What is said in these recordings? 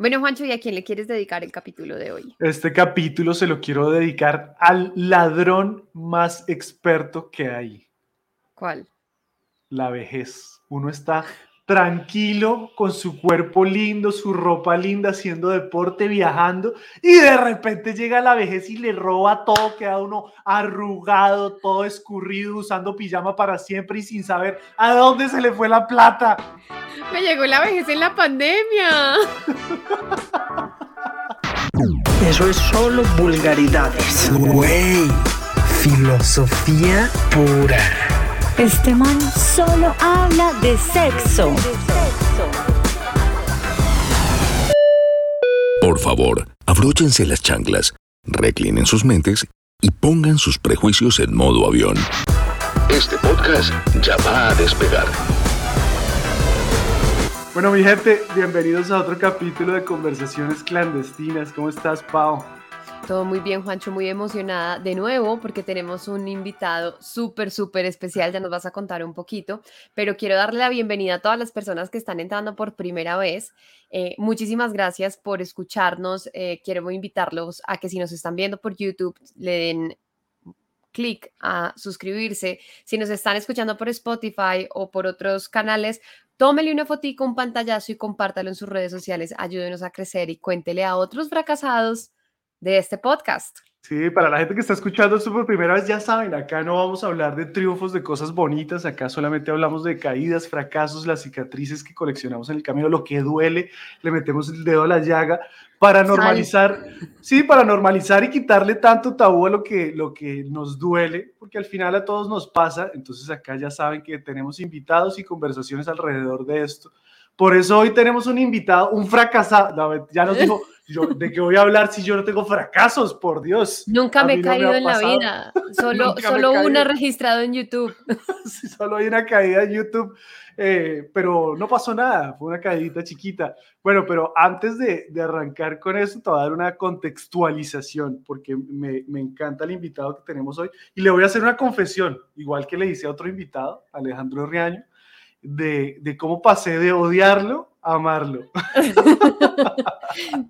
Bueno, Juancho, ¿y a quién le quieres dedicar el capítulo de hoy? Este capítulo se lo quiero dedicar al ladrón más experto que hay. ¿Cuál? La vejez. Uno está tranquilo, con su cuerpo lindo, su ropa linda, haciendo deporte, viajando, y de repente llega la vejez y le roba todo, queda uno arrugado, todo escurrido, usando pijama para siempre y sin saber a dónde se le fue la plata. Me llegó la vejez en la pandemia. Eso es solo vulgaridades. Güey, filosofía pura. Este man solo habla de sexo. Por favor, abróchense las chanclas, reclinen sus mentes y pongan sus prejuicios en modo avión. Este podcast ya va a despegar. Bueno, mi gente, bienvenidos a otro capítulo de Conversaciones Clandestinas. ¿Cómo estás, Pau? Todo muy bien, Juancho, muy emocionada de nuevo porque tenemos un invitado súper, súper especial, ya nos vas a contar un poquito, pero quiero darle la bienvenida a todas las personas que están entrando por primera vez. Eh, muchísimas gracias por escucharnos. Eh, quiero invitarlos a que si nos están viendo por YouTube, le den clic a suscribirse. Si nos están escuchando por Spotify o por otros canales, tómele una fotico, un pantallazo y compártalo en sus redes sociales. Ayúdenos a crecer y cuéntele a otros fracasados de este podcast. Sí, para la gente que está escuchando esto por primera vez, ya saben, acá no vamos a hablar de triunfos, de cosas bonitas, acá solamente hablamos de caídas, fracasos, las cicatrices que coleccionamos en el camino, lo que duele, le metemos el dedo a la llaga para normalizar, sí, para normalizar y quitarle tanto tabú a lo que, lo que nos duele, porque al final a todos nos pasa, entonces acá ya saben que tenemos invitados y conversaciones alrededor de esto. Por eso hoy tenemos un invitado, un fracasado, ya nos dijo ¿de qué voy a hablar si yo no tengo fracasos? Por Dios. Nunca me he caído en la vida. Solo, solo una registrado en YouTube. sí, solo hay una caída en YouTube. Eh, pero no pasó nada, fue una caída chiquita. Bueno, pero antes de, de, arrancar con eso, te voy a dar una contextualización, porque me, me, encanta el invitado que tenemos hoy. Y le voy a hacer una confesión, igual que le hice a otro invitado, Alejandro Riaño, de, de cómo pasé de odiarlo amarlo.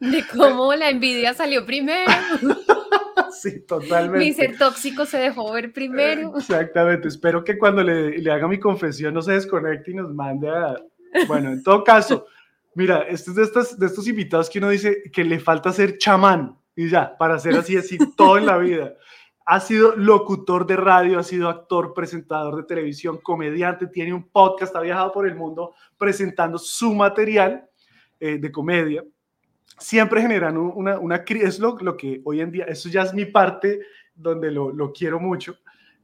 De cómo la envidia salió primero. Sí, totalmente. Mi ser tóxico se dejó ver primero. Exactamente. Espero que cuando le, le haga mi confesión no se desconecte y nos mande a... Bueno, en todo caso, mira, este es de estos, de estos invitados que uno dice que le falta ser chamán y ya, para ser así, así todo en la vida ha sido locutor de radio, ha sido actor, presentador de televisión, comediante, tiene un podcast, ha viajado por el mundo presentando su material eh, de comedia. Siempre generando una, una es lo, lo, que hoy en día, eso ya es mi parte donde lo, lo quiero mucho,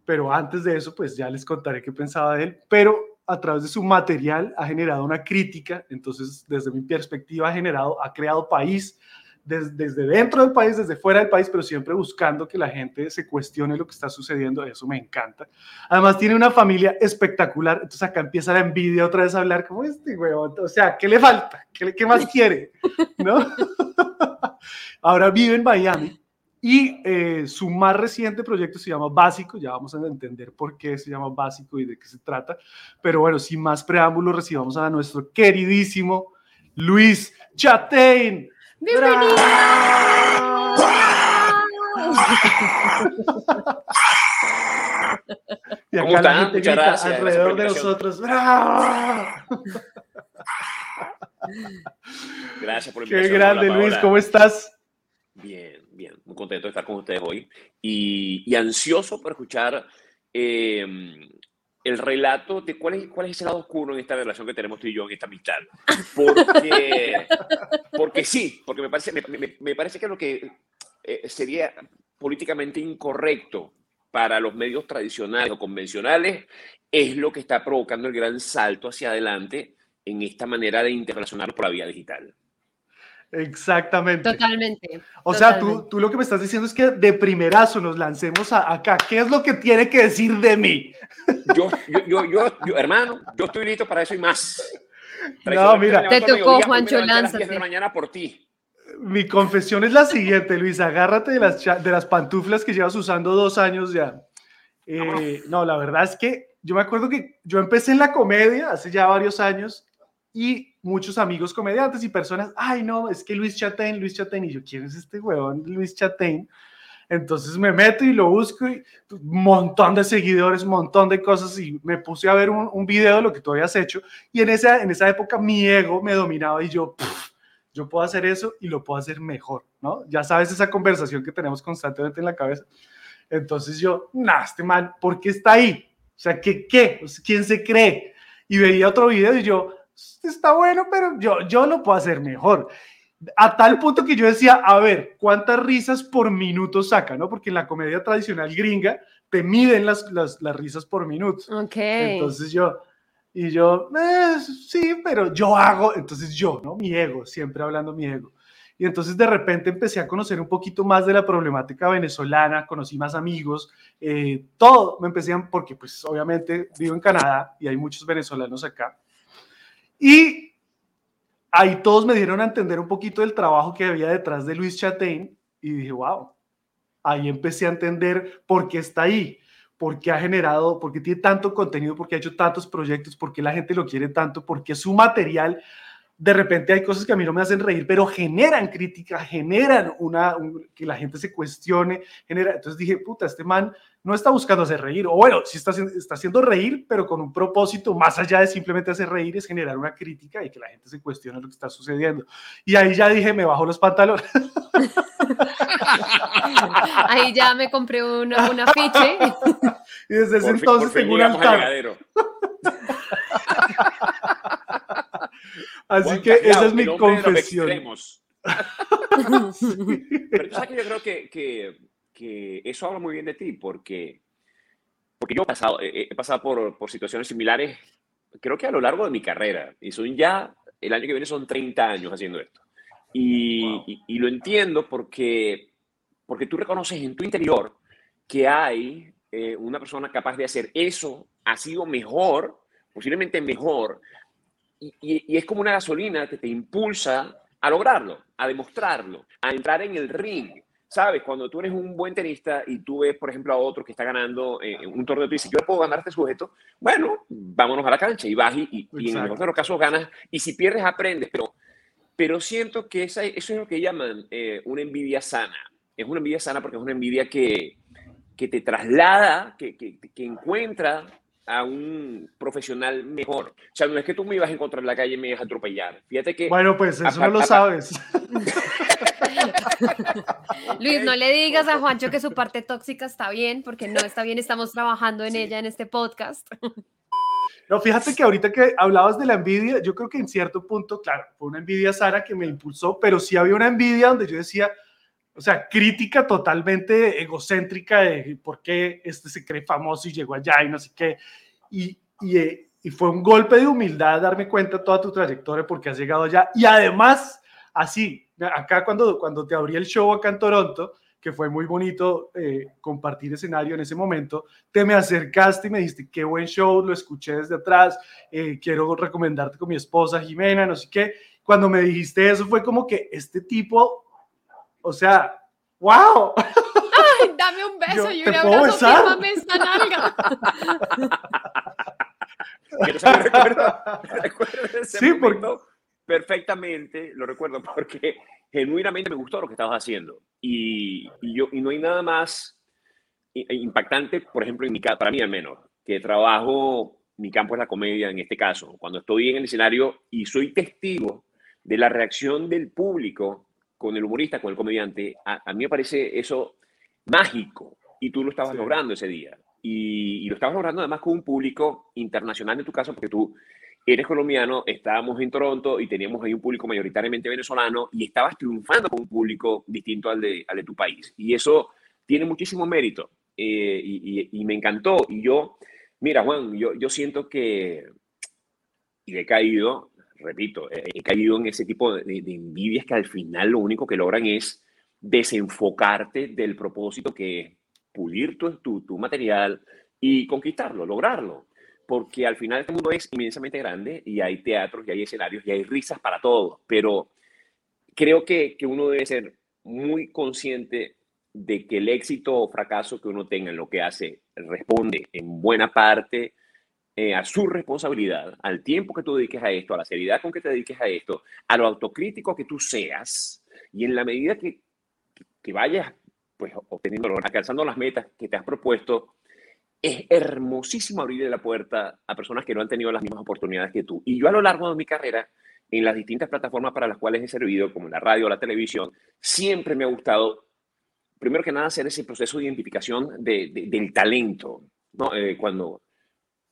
pero antes de eso, pues ya les contaré qué pensaba de él, pero a través de su material ha generado una crítica, entonces desde mi perspectiva ha generado, ha creado país, desde, dentro del país, desde fuera del país, pero siempre buscando que la gente se cuestione lo que está sucediendo. Eso me encanta. Además, tiene una familia espectacular. Entonces, acá empieza la envidia otra vez a hablar como este, güey. O sea, ¿qué le falta? ¿Qué, qué más quiere? ¿No? Ahora vive en Miami. Y eh, su más reciente proyecto se llama Básico, ya vamos a entender por qué se llama Básico y de qué se trata. Pero bueno, sin más preámbulos, recibamos a nuestro queridísimo Luis Chatein. ¡Bienvenido! y acá la gente gracias, alrededor de nosotros. Gracias por Qué grande, Luis, ¿cómo estás? Bien, bien, muy contento de estar con ustedes hoy y, y ansioso por escuchar eh, el relato de cuál es, cuál es ese lado oscuro en esta relación que tenemos tú y yo, en esta amistad. Porque, porque sí, porque me parece, me, me, parece que lo que eh, sería políticamente incorrecto para los medios tradicionales o convencionales es lo que está provocando el gran salto hacia adelante en esta manera de interrelacionar por la vía digital. Exactamente. Totalmente. O sea, tú, tú lo que me estás diciendo es que de primerazo nos lancemos acá. ¿Qué es lo que tiene que decir de mí? Yo, yo, yo, yo, hermano, yo estoy listo para eso y más. no, mira. Te tocó, Juancho, lánzate. de mañana por ti. Mi confesión es la siguiente, Luis. Agárrate de las, de las pantuflas que llevas usando dos años ya. Eh, no, la verdad es que yo me acuerdo que yo empecé en la comedia hace ya varios años y muchos amigos comediantes y personas, ay no, es que Luis Chatain, Luis Chatain, y yo, ¿quién es este huevón, Luis Chatain? Entonces me meto y lo busco y un montón de seguidores, un montón de cosas y me puse a ver un, un video de lo que tú habías hecho y en esa, en esa época mi ego me dominaba y yo, "Pff, yo puedo hacer eso y lo puedo hacer mejor, ¿no? Ya sabes esa conversación que tenemos constantemente en la cabeza. Entonces yo, nah, este man, ¿por qué está ahí? O sea, ¿qué, qué? ¿Quién se cree? Y veía otro video y yo, está bueno, pero yo, yo lo puedo hacer mejor. A tal punto que yo decía, a ver, ¿cuántas risas por minuto saca? ¿no? Porque en la comedia tradicional gringa te miden las, las, las risas por minuto. Entonces yo, y yo, "Eh, sí, pero yo hago, entonces yo, ¿no? Mi ego, siempre hablando mi ego. Y entonces de repente empecé a conocer un poquito más de la problemática venezolana, conocí más amigos, eh, todo me empecé a, porque pues obviamente vivo en Canadá y hay muchos venezolanos acá. Y ahí todos me dieron a entender un poquito del trabajo que había detrás de Luis Chatain y dije, wow, ahí empecé a entender por qué está ahí, por qué ha generado, por qué tiene tanto contenido, por qué ha hecho tantos proyectos, por qué la gente lo quiere tanto, por qué su material, de repente hay cosas que a mí no me hacen reír, pero generan crítica, generan una, un- que la gente se cuestione, genera, entonces dije, puta, este man no está buscando hacer reír, o bueno, sí está, haciendo- está haciendo reír, pero con un propósito más allá de simplemente hacer reír, es generar una crítica y que la gente se cuestione lo que está sucediendo. Y ahí ya dije, me bajo los pantalones. Ahí ya me compré un, un afiche. Y desde ese Por entonces por fin tengo un llegamos al altar. Así que esa Callao, es mi confesión. Pero tú sabes que yo creo que, que, que eso habla muy bien de ti, porque, porque yo he pasado, he, he pasado por, por situaciones similares, creo que a lo largo de mi carrera, y son ya, el año que viene son 30 años haciendo esto. Y, y, y lo entiendo porque, porque tú reconoces en tu interior que hay eh, una persona capaz de hacer eso, ha sido mejor, posiblemente mejor, y, y- y es como una gasolina que te impulsa a lograrlo, a demostrarlo, a entrar en el ring. ¿Sabes? Cuando tú eres un buen tenista y tú ves, por ejemplo, a otro que está ganando eh, un torneo, tú dices, yo puedo ganar a este sujeto, bueno, vámonos a la cancha y vas y, y- y en el mejor de los casos ganas. Y si pierdes, aprendes. Pero, pero siento que esa, eso es lo que llaman eh, una envidia sana. Es una envidia sana porque es una envidia que, que te traslada, que, que, que encuentra a un profesional mejor. O sea, no es que tú me ibas a encontrar en la calle y me ibas a atropellar. Fíjate que... Bueno, pues eso no lo sabes. Luis, no le digas a Juancho que su parte tóxica está bien, porque no está bien, estamos trabajando en ella en este podcast. No, fíjate que ahorita que hablabas de la envidia, yo creo que en cierto punto, claro, fue una envidia Sara que me impulsó, pero sí había una envidia donde yo decía, o sea, crítica totalmente egocéntrica de por qué este se cree famoso y llegó allá y no sé qué. Y, y, eh, y fue un golpe de humildad darme cuenta toda tu trayectoria porque has llegado allá. Y además, así, acá cuando, cuando te abrí el show acá en Toronto, que fue muy bonito eh, compartir escenario en ese momento, te me acercaste y me dijiste, qué buen show, lo escuché desde atrás, eh, quiero recomendarte con mi esposa Jimena, no sé qué. Cuando me dijiste eso fue como que este tipo, o sea, wow. Ay, dame un beso Yo, y ¿te un abrazo, fírmame esta nalga. que no se me recuerda, recuerdo ese Sí, porque- perfectamente, lo recuerdo porque genuinamente me gustó lo que estabas haciendo. Y, y yo, y no hay nada más impactante, por ejemplo, en mi, ca- para mí al menos, que trabajo, mi campo es la comedia en este caso, cuando estoy en el escenario y soy testigo de la reacción del público con el humorista, con el comediante, a, a mí me parece eso mágico y tú lo estabas Sí. logrando ese día. Y, y lo estabas logrando además con un público internacional en tu caso, porque tú eres colombiano, estábamos en Toronto y teníamos ahí un público mayoritariamente venezolano y estabas triunfando con un público distinto al de, al de tu país. Y eso tiene muchísimo mérito eh, y, y- y me encantó. Y yo, mira Juan, yo, yo siento que, y he caído, repito, he caído en ese tipo de, de envidias que al final lo único que logran es desenfocarte del propósito que es pulir tu, tu, tu material y conquistarlo, lograrlo. Porque al final este mundo es inmensamente grande y hay teatros y hay escenarios y hay risas para todos. Pero creo que, que uno debe ser muy consciente de que el éxito o fracaso que uno tenga en lo que hace responde en buena parte eh, a su responsabilidad, al tiempo que tú dediques a esto, a la seriedad con que te dediques a esto, a lo autocrítico que tú seas, y en la medida que, que vayas pues, obteniendo, alcanzando las metas que te has propuesto, es hermosísimo abrirle la puerta a personas que no han tenido las mismas oportunidades que tú. Y yo a lo largo de mi carrera, en las distintas plataformas para las cuales he servido, como la radio o la televisión, siempre me ha gustado, primero que nada, hacer ese proceso de identificación de, del talento. ¿no? Eh, cuando,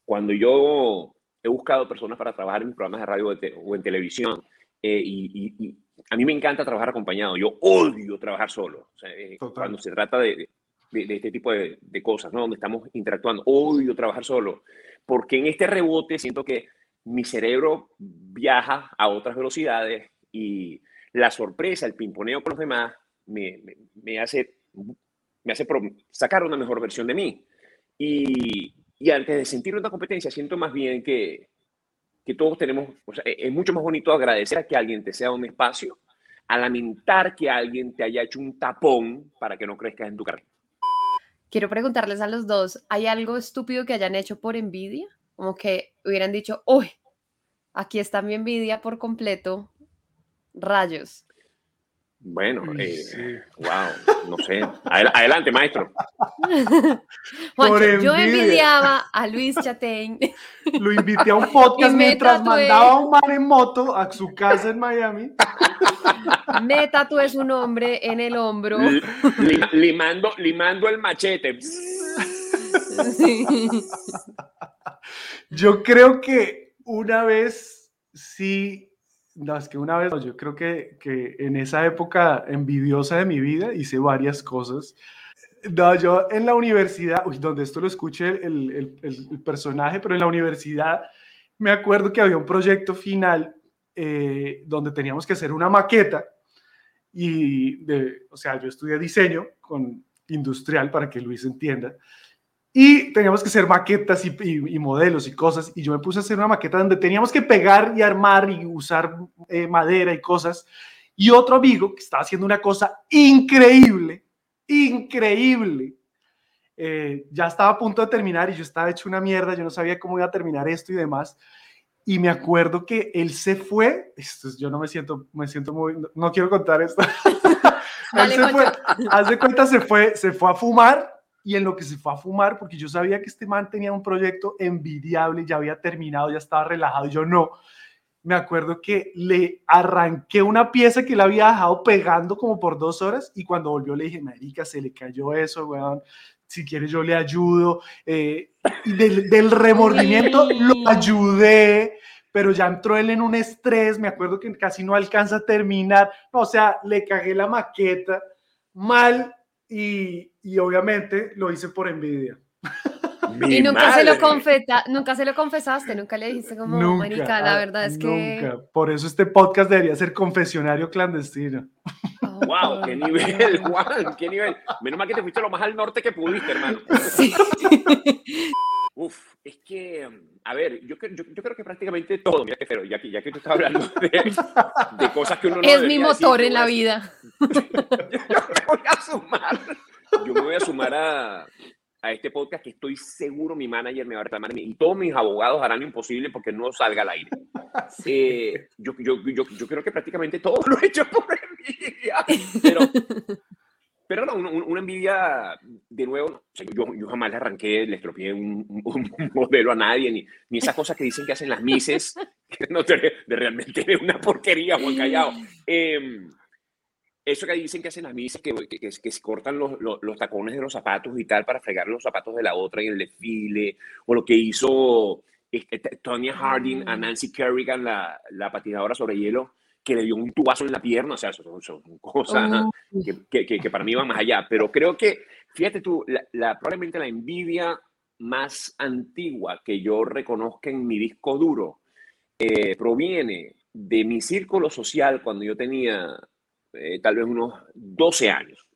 cuando yo he buscado personas para trabajar en programas de radio o en televisión, eh, y, a mí me encanta trabajar acompañado, yo odio trabajar solo. Eh, cuando se trata de, de, este tipo de, de, cosas, ¿no? Donde estamos interactuando. Odio trabajar solo, porque en este rebote siento que mi cerebro viaja a otras velocidades y la sorpresa, el pimponeo con los demás me, me, hace, me hace sacar una mejor versión de mí. Y, y antes de sentir una competencia, siento más bien que, que todos tenemos, sea, es mucho más bonito agradecer a que alguien te sea un espacio, a lamentar que alguien te haya hecho un tapón para que no crezcas en tu carrera. Quiero preguntarles a los dos, ¿hay algo estúpido que hayan hecho por envidia? Como que hubieran dicho, uy, aquí está mi envidia por completo, rayos. Bueno, eh, wow, no sé. Adelante, maestro. yo envidiaba a Luis Chatein. Lo invité a un podcast mientras mandaba a un man en moto a su casa en Miami. Me tatué su nombre en el hombro. limando, limando el machete. Yo creo que una vez sí, no, es que una vez, yo creo que, que en esa época envidiosa de mi vida hice varias cosas. No, yo en la universidad, uy, donde esto lo escuché el, el, el, personaje, pero en la universidad me acuerdo que había un proyecto final eh, donde teníamos que hacer una maqueta y, de, o sea, yo estudié diseño con industrial para que Luis entienda. Y teníamos que hacer maquetas y, modelos y cosas. Y yo me puse a hacer una maqueta donde teníamos que pegar y armar y usar eh, madera y cosas. Y otro amigo que estaba haciendo una cosa increíble, increíble. Eh, ya estaba a punto de terminar y yo estaba hecho una mierda. Yo no sabía cómo iba a terminar esto y demás. Y me acuerdo que él se fue. Esto, yo no me siento, me siento muy. No, quiero contar esto. él se fue, haz cuenta, se fue, se fue a fumar y en lo que se fue a fumar, porque yo sabía que este man tenía un proyecto envidiable, ya había terminado, ya estaba relajado, yo no. Me acuerdo que le arranqué una pieza que le había dejado pegando como por dos horas y cuando volvió le dije, marica, se le cayó eso, weón, si quieres yo le ayudo. Eh, y del, del remordimiento lo ayudé, pero ya entró él en un estrés, me acuerdo que casi no alcanza a terminar, no, o sea, le cagué la maqueta mal y, y obviamente lo hice por envidia. y nunca se, lo confeta, nunca se lo confesaste, nunca le dijiste como, nunca, la verdad es que... Nunca. Por eso este podcast debería ser confesionario clandestino. ¡Wow! ¡Qué nivel, Juan! ¡Qué nivel! Menos mal que te fuiste lo más al norte que pudiste, hermano. Sí. Uf, es que, a ver, yo, yo, yo creo que prácticamente todo, mira que pero ya que, ya que tú estás hablando de, de cosas que uno no Es mi motor en la vida. Yo, me voy a sumar, yo me voy a sumar a, a este podcast que estoy seguro mi manager me va a reclamar y todos mis abogados harán lo imposible porque no salga al aire. Eh, yo, yo, yo, yo, creo que prácticamente todo lo he hecho por envidia, pero, pero no, una, envidia, de nuevo, yo, yo, jamás le arranqué, le estropeé un, un, modelo a nadie, ni, ni esas cosas que dicen que hacen las mises, que no de, de realmente una porquería, Juan Callao. Eh, eso que dicen que hacen las misas, que, que, que, se cortan los, los, tacones de los zapatos y tal para fregar los zapatos de la otra en el desfile, o lo que hizo este, Tonya Harding a mm. Nancy Kerrigan, la, la patinadora sobre hielo, que le dio un tubazo en la pierna, o sea, son, son cosas oh. que, que, para mí van más allá, pero creo que, fíjate tú, la, probablemente la envidia más antigua que yo reconozca en mi disco duro eh, proviene de mi círculo social cuando yo tenía eh, tal vez unos 12 años.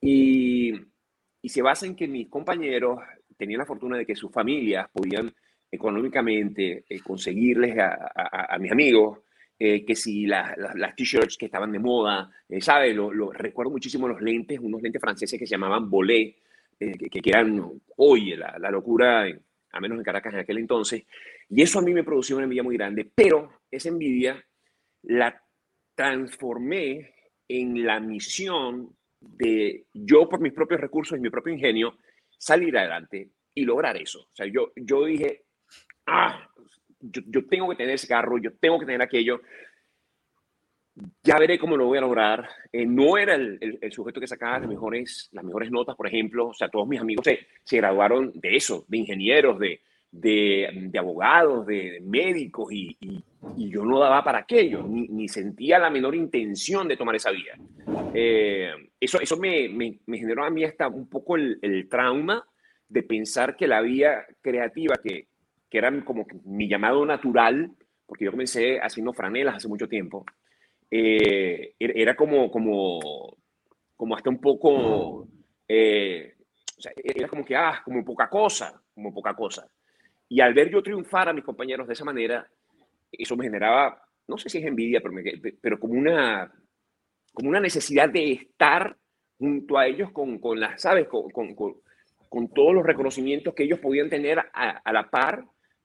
Y, y, se basa en que mis compañeros tenían la fortuna de que sus familias podían económicamente eh, conseguirles a, a, mis amigos eh, que si las t-shirts que estaban de moda, ¿sabes? Lo, lo, recuerdo muchísimo los lentes, unos lentes franceses que se llamaban Bolé, que, que, eran, oye, la, la locura a menos en Caracas en aquel entonces, y eso a mí me producía una envidia muy grande, pero esa envidia la transformé en la misión de yo por mis propios recursos y mi propio ingenio salir adelante y lograr eso. O sea, yo, yo dije, ah, yo, yo tengo que tener ese carro, yo tengo que tener aquello, ya veré cómo lo voy a lograr. Eh, no era el, el, sujeto que sacaba las mejores, las mejores notas, por ejemplo. O sea, todos mis amigos se, se graduaron de eso, de ingenieros, de, de, abogados, de, médicos, y, yo no daba para aquello, ni, ni, sentía la menor intención de tomar esa vía. Eh, eso eso me, generó a mí hasta un poco el, trauma de pensar que la vía creativa, que, que era como mi llamado natural, porque yo comencé haciendo franelas hace mucho tiempo, eh, er, era como, como, como hasta un poco, eh, o sea, era como que, ah, como poca cosa, como poca cosa. Y al ver yo triunfar a mis compañeros de esa manera, eso me generaba, no sé si es envidia, pero, pero como, una, como una necesidad de estar junto a ellos con, con las, ¿sabes? Con, con, con, todos los reconocimientos que ellos podían tener a, a la par,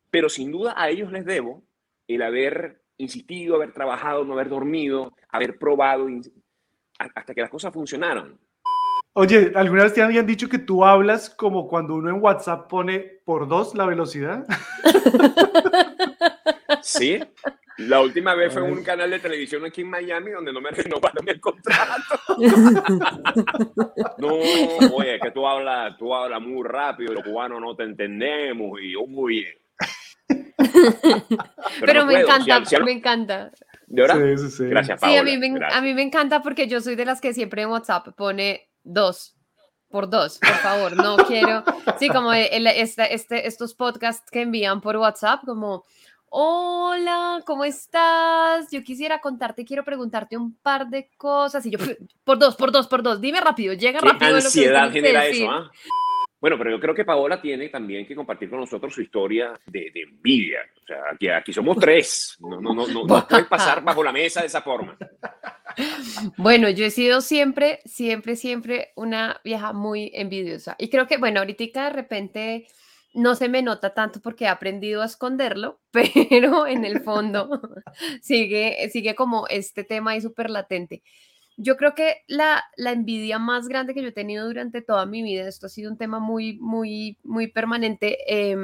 pero sin duda a ellos les debo el haber insistido, haber trabajado, no haber dormido, haber probado hasta que las cosas funcionaron. Oye, ¿alguna vez te habían dicho que tú hablas como cuando uno en WhatsApp pone por dos la velocidad? Sí. La última vez fue en un canal de televisión aquí en Miami donde no me renovaron el contrato. no, oye, que tú hablas, tú hablas muy rápido, los cubanos no te entendemos y muy bien. Pero, me encanta, me encanta. ¿De verdad? Sí, sí, sí. Gracias, Paola. Sí, a mí, me, a mí me encanta porque yo soy de las que siempre en WhatsApp pone dos por dos, por favor, no quiero, sí, como el, este, este, estos podcasts que envían por WhatsApp, como, hola, ¿cómo estás? Yo quisiera contarte, quiero preguntarte un par de cosas, y yo, por dos, por dos, por dos, dime rápido, llega ¿Qué rápido. ansiedad lo que genera eso, ¿ah? Bueno, pero yo creo que Paola tiene también que compartir con nosotros su historia de, de envidia. O sea, aquí, aquí, somos tres. No, no, no, no, no puedes pasar bajo la mesa de esa forma. Bueno, yo he sido siempre, siempre, siempre una vieja muy envidiosa. Y creo que, bueno, ahorita de repente no se me nota tanto porque he aprendido a esconderlo, pero en el fondo sigue, sigue como este tema ahí súper latente. Yo creo que la, la, envidia más grande que yo he tenido durante toda mi vida, esto ha sido un tema muy, muy, muy permanente, eh,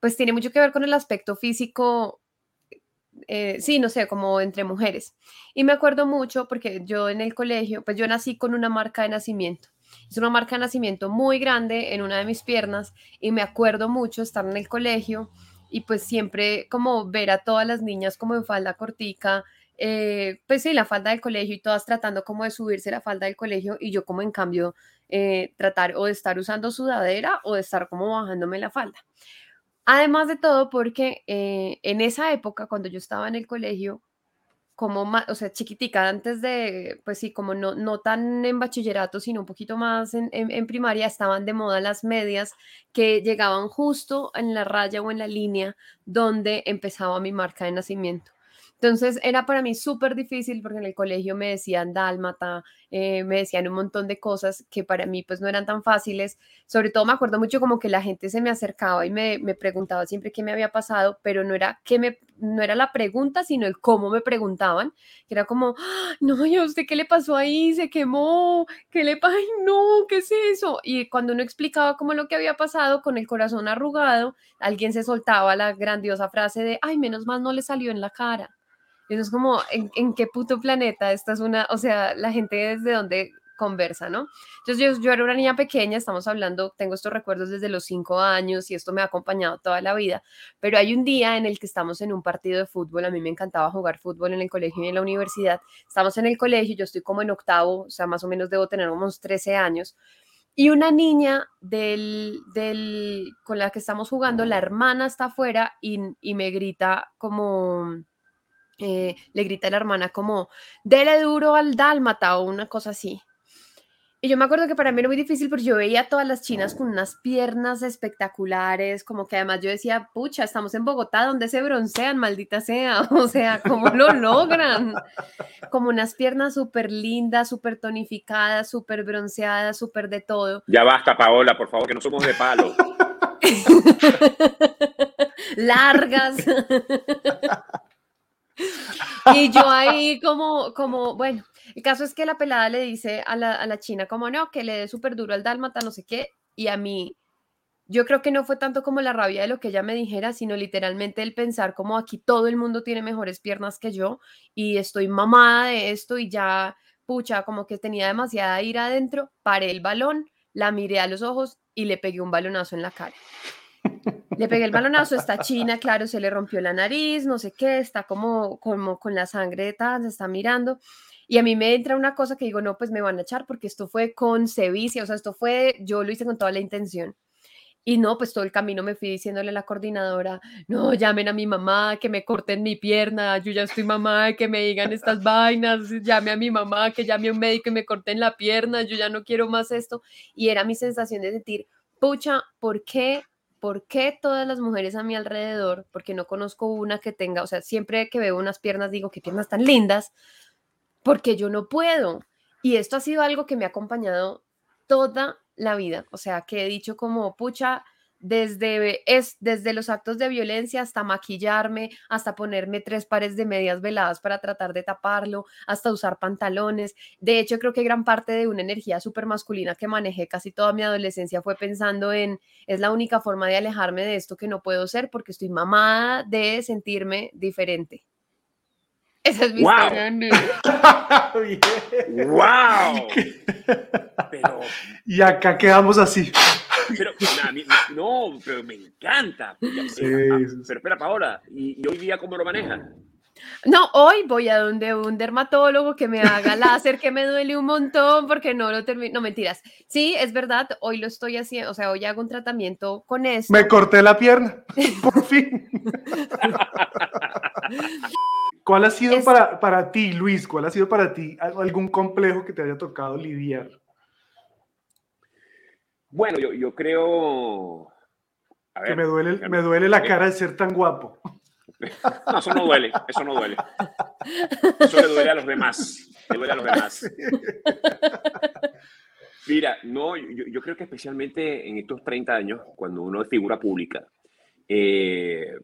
pues tiene mucho que ver con el aspecto físico, eh, sí, no sé, como entre mujeres. Y me acuerdo mucho porque yo en el colegio, pues yo nací con una marca de nacimiento. Es una marca de nacimiento muy grande en una de mis piernas y me acuerdo mucho estar en el colegio y pues siempre como ver a todas las niñas como en falda cortica, eh, pues sí, la falda del colegio y todas tratando como de subirse la falda del colegio y yo como en cambio eh, tratar o de estar usando sudadera o de estar como bajándome la falda. Además de todo, porque eh, en esa época, cuando yo estaba en el colegio, como más, o sea, chiquitica, antes de, pues sí, como no, no tan en bachillerato, sino un poquito más en, primaria, estaban de moda las medias que llegaban justo en la raya o en la línea donde empezaba mi marca de nacimiento. Entonces era para mí súper difícil porque en el colegio me decían dálmata, eh, me decían un montón de cosas que para mí pues no eran tan fáciles. Sobre todo me acuerdo mucho como que la gente se me acercaba y me, me preguntaba siempre qué me había pasado, pero no era, que me, no era la pregunta, sino el cómo me preguntaban, era como, ¡Ah, no, ¿y a usted qué le pasó ahí? Se quemó, ¿qué le pasó? No, ¿qué es eso? Y cuando uno explicaba como lo que había pasado con el corazón arrugado, alguien se soltaba la grandiosa frase de, ay, menos mal no le salió en la cara. Eso es como, ¿en, ¿en, qué puto planeta? Esta es una, o sea, la gente desde donde conversa, ¿no? Entonces yo, yo era una niña pequeña, estamos hablando, tengo estos recuerdos desde los cinco años y esto me ha acompañado toda la vida, pero hay un día en el que estamos en un partido de fútbol, a mí me encantaba jugar fútbol en el colegio y en la universidad, estamos en el colegio, yo estoy como en octavo, o sea, más o menos debo tener unos 13 años, y una niña del, del, con la que estamos jugando, la hermana está afuera y, y me grita como eh, le grita a la hermana como, dele duro al dálmata o una cosa así. Y yo me acuerdo que para mí era muy difícil porque yo veía a todas las chinas con unas piernas espectaculares, como que además yo decía, pucha, estamos en Bogotá, donde se broncean, maldita sea, o sea, ¿cómo lo logran? Como unas piernas súper lindas, súper tonificadas, súper bronceadas, súper de todo. Ya basta, Paola, por favor, que no somos de palo. Largas. y yo ahí como, como, bueno, el caso es que la pelada le dice a la, a la china como no, que le dé súper duro al dálmata, no sé qué, y a mí, yo creo que no fue tanto como la rabia de lo que ella me dijera, sino literalmente el pensar como aquí todo el mundo tiene mejores piernas que yo y estoy mamada de esto y ya, pucha, como que tenía demasiada ira adentro, paré el balón, la miré a los ojos y le pegué un balonazo en la cara. Le pegué el balonazo, está china, claro, se le rompió la nariz, no sé qué, está como, como con la sangre de tal, se está mirando. Y a mí me entra una cosa que digo, no, pues me van a echar porque esto fue con sevicia, o sea, esto fue, yo lo hice con toda la intención. Y no, pues todo el camino me fui diciéndole a la coordinadora, no, llamen a mi mamá, que me corten mi pierna, yo ya estoy mamá, que me digan estas vainas, llame a mi mamá, que llame a un médico y me corten la pierna, yo ya no quiero más esto. Y era mi sensación de sentir, pucha, ¿por qué? ¿Por qué todas las mujeres a mi alrededor? Porque no conozco una que tenga, o sea, siempre que veo unas piernas digo, qué piernas tan lindas, porque yo no puedo. Y esto ha sido algo que me ha acompañado toda la vida. O sea, que he dicho como, pucha, desde, es, desde los actos de violencia hasta maquillarme, hasta ponerme tres pares de medias veladas para tratar de taparlo, hasta usar pantalones. De hecho, creo que gran parte de una energía súper masculina que manejé casi toda mi adolescencia fue pensando en, es la única forma de alejarme de esto que no puedo ser porque estoy mamada de sentirme diferente. Esa es mi ¡Wow! ¡Wow! Pero, Y acá quedamos así. pero, na- mi- no, pero me encanta. Sí, eh, ah. Pero espera, Paola, ¿y, y hoy día cómo lo maneja? No, hoy voy a donde un dermatólogo que me haga láser que me duele un montón porque no lo termino. No, mentiras. Sí, es verdad, hoy lo estoy haciendo, o sea, hoy hago un tratamiento con esto. Me corté la pierna, por fin. ¿Cuál ha sido Es- para, para ti, Luis? ¿Cuál ha sido para ti al- algún complejo que te haya tocado lidiar? Bueno, yo, yo creo. A Que ver, me duele, ya- me duele la cara de ser tan guapo. No, eso no duele, eso no duele. Eso le duele a los demás. Le duele a los demás. Mira, no, yo, yo creo que especialmente en estos 30 años, cuando uno es figura pública, eh,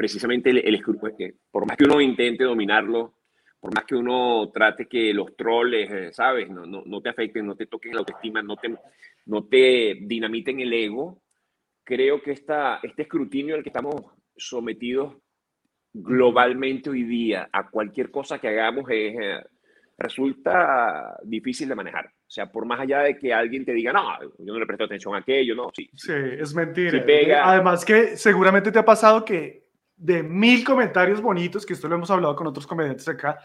precisamente el, el eh, por más que uno intente dominarlo, por más que uno trate que los troles, eh, ¿sabes? No, no, no te afecten, no te toquen la autoestima, no te, no te dinamiten el ego, creo que esta, este escrutinio al que estamos sometidos globalmente hoy día a cualquier cosa que hagamos es, eh, resulta difícil de manejar. O sea, por más allá de que alguien te diga, no, yo no le presto atención a aquello, no, sí. Sí, es mentira. Sí pega. Además que seguramente te ha pasado que de mil comentarios bonitos, que esto lo hemos hablado con otros comediantes acá,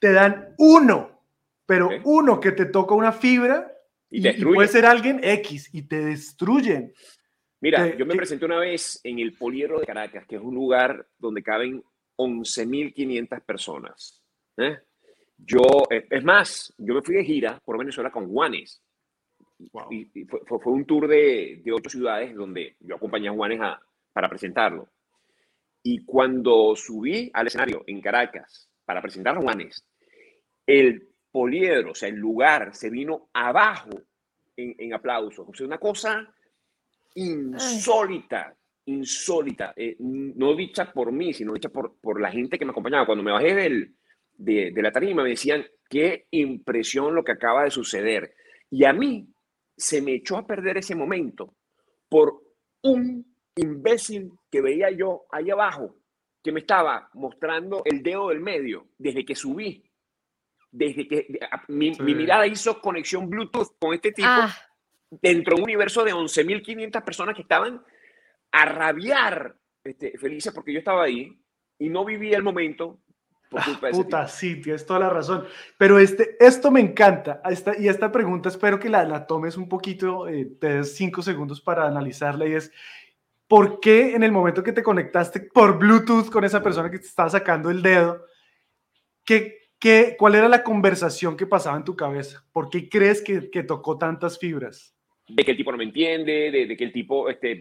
te dan uno, pero uno que te toca una fibra Y y, te puede ser alguien X y te destruyen. Mira, ¿Qué- yo me qué- presenté una vez en el Poliero de Caracas, que es un lugar donde caben 11.500 personas. ¿eh? Yo, eh, es más, yo me fui de gira por Venezuela con Juanes. Wow. Y, y fue, fue- fue un tour de, de ocho ciudades donde yo acompañé a Juanes a- para presentarlo. Y cuando subí al escenario en Caracas para presentar a Juanes, el poliedro, o sea, el lugar se vino abajo en, en aplausos. O sea, una cosa insólita, insólita. eh, no dicha por mí, sino dicha por, por la gente que me acompañaba. Cuando me bajé del, de, de la tarima, me decían, qué impresión lo que acaba de suceder. Y a mí se me echó a perder ese momento por un imbécil que veía yo ahí abajo, que me estaba mostrando el dedo del medio desde que subí. Desde que a- mi, Sí. mi mirada hizo conexión Bluetooth con este tipo Ah, dentro de un universo de 11.500 personas que estaban a rabiar este, felices porque yo estaba ahí y no vivía el momento por culpa de ese Puta, tipo. sí, tienes toda la razón. Pero este, esto me encanta. Esta, y esta pregunta espero que la, la tomes un poquito, eh, te des cinco segundos para analizarla y es, ¿por qué en el momento que te conectaste por Bluetooth con esa persona que te estaba sacando el dedo, ¿qué, qué, cuál era la conversación que pasaba en tu cabeza? ¿Por qué crees que, que tocó tantas fibras? De que el tipo no me entiende, de, de que el tipo, este,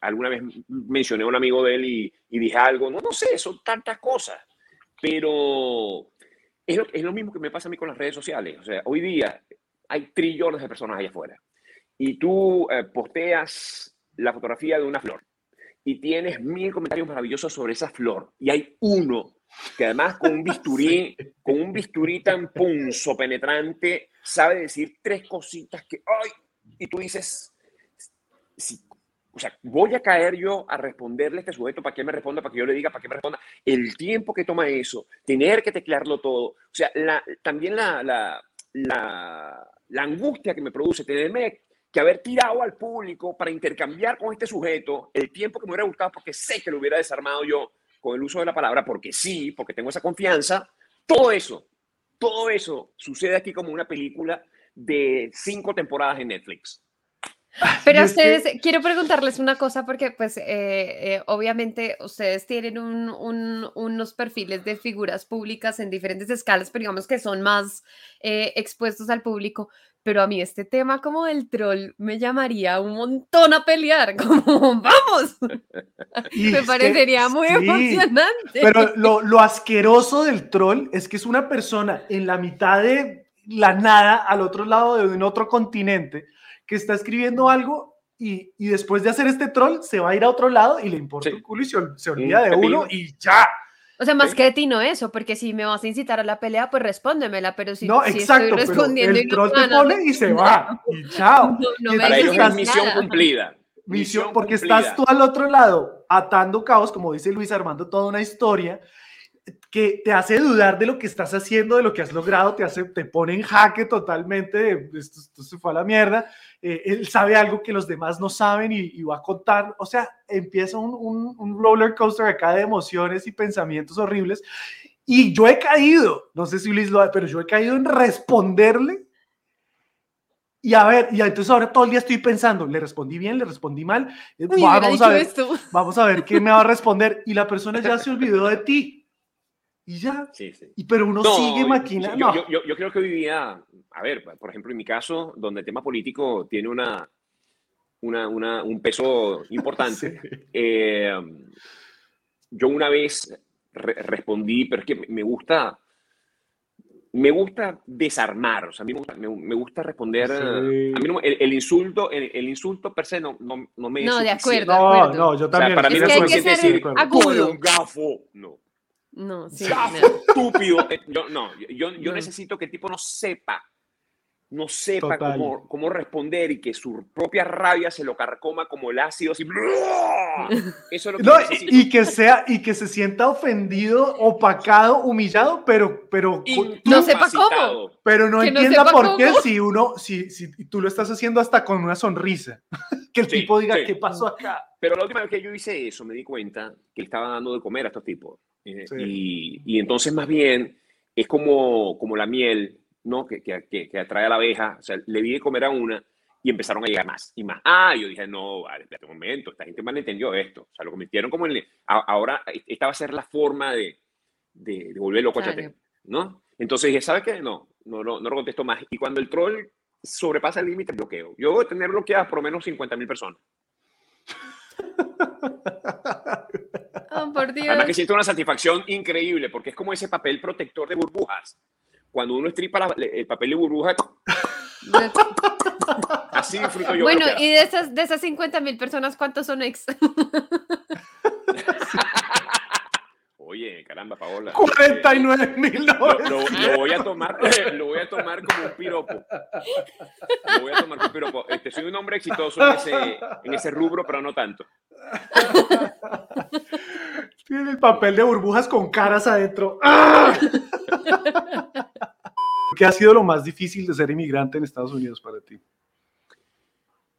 alguna vez mencioné a un amigo de él y, y dije algo, no, no sé, son tantas cosas, pero es lo, es lo mismo que me pasa a mí con las redes sociales. O sea, hoy día hay trillones de personas allá afuera y tú eh, posteas la fotografía de una flor. Y tienes mil comentarios maravillosos sobre esa flor. Y hay uno que además con un bisturí, con un bisturí tan punzo penetrante, sabe decir tres cositas que, ay, y tú dices, si, o sea, voy a caer yo a responderle a este sujeto para que me responda, para que yo le diga, para que me responda. El tiempo que toma eso, tener que teclearlo todo, o sea, la, también la, la, la, la angustia que me produce tenerme que haber tirado al público para intercambiar con este sujeto el tiempo que me hubiera gustado porque sé que lo hubiera desarmado yo con el uso de la palabra, porque sí, porque tengo esa confianza, todo eso, todo eso sucede aquí como una película de cinco temporadas en Netflix. Pero ustedes, quiero preguntarles una cosa porque pues eh, eh, obviamente ustedes tienen un, un, unos perfiles de figuras públicas en diferentes escalas, pero digamos que son más eh, expuestos al público, pero a mí este tema como del troll me llamaría un montón a pelear, como vamos, me parecería muy emocionante. Pero lo, lo asqueroso del troll es que es una persona en la mitad de la nada, al otro lado de un otro continente, que está escribiendo algo y, y, después de hacer este troll se va a ir a otro lado y le importa sí. un culo y se, se olvida de uno y ya. O sea, más cretino eso, porque si me vas a incitar a la pelea, pues respóndemela, pero si, no, si exacto, estoy respondiendo el y troll no, te pone y se va, y chao. No, no Para ellos es nada. misión cumplida. Misión, porque cumplida. estás tú al otro lado atando caos, como dice Luis Armando, toda una historia que te hace dudar de lo que estás haciendo, de lo que has logrado, te, hace, te pone en jaque totalmente, esto, esto, se fue a la mierda, eh, él sabe algo que los demás no saben y, y va a contar, o sea, empieza un, un, un, roller coaster acá de emociones y pensamientos horribles, y yo he caído, no sé si Luis lo ha, pero yo he caído en responderle, y a ver, y entonces ahora todo el día estoy pensando, le respondí bien, le respondí mal, Uy, vamos, a ver, esto. vamos a ver qué me va a responder, y la persona ya se olvidó de ti y ya. Sí, sí. Y, pero uno No, sigue maquinando. Yo, yo, yo, yo, creo que hoy día, a ver, por ejemplo, en mi caso, donde el tema político tiene una, una, una un peso importante, sí. eh, yo una vez re respondí, pero es que me gusta, me gusta desarmar, o sea, a mí me gusta, me, me gusta responder, sí. a mí no, el, el, insulto, el, el, insulto per se no, no, no me No, de acuerdo, no, de acuerdo. no, yo también. O sea, para es mí que no es que decir, agudo. un gafo, no. No, sí. No. Estúpido. Eh, Yo, no, yo, yo No. necesito que el tipo no sepa, no sepa cómo, cómo responder y que su propia rabia se lo carcoma como el ácido así. Eso es lo que No, y que sea, y que se sienta ofendido, opacado, humillado, pero, pero, No sepa Incapacitado. pero no que entienda por qué cómo. si uno, si, si tú lo estás haciendo hasta con una sonrisa. Que el Sí, tipo diga, sí. ¿qué pasó acá? Pero la última vez que yo hice eso, me di cuenta que estaba dando de comer a estos tipos. Eh, Sí. y, y entonces, más bien, es como, como la miel, ¿no? Que, que, que, que atrae a la abeja. O sea, le di de comer a una y empezaron a llegar más y más. Ah, yo dije, no, vale, espérate un momento, esta gente malentendió esto. O sea, lo convirtieron como en... a- Ahora, esta va a ser la forma de, de, de volver loco a Claro. Chatén, ¿no? Entonces dije, ¿sabes qué? No, no, no, no lo contesto más. Y cuando el troll sobrepasa el límite, bloqueo. Yo voy a tener bloqueadas por lo menos 50 mil personas. Oh, por Dios. Además que siento una satisfacción increíble porque es como ese papel protector de burbujas. Cuando uno estripa la- el papel de burbuja, así disfruto yo. Bueno, y de esas, de esas 50 mil personas, ¿cuántos son ex? Oye, caramba, Paola. 49 mil Lo, lo- lo voy a tomar, lo voy a tomar como un piropo. Lo voy a tomar como un piropo. Este, soy un hombre exitoso en ese, en ese rubro, pero no tanto. Tiene el papel de burbujas con caras adentro. ¡Ah! ¿Qué ha sido lo más difícil de ser inmigrante en Estados Unidos para ti?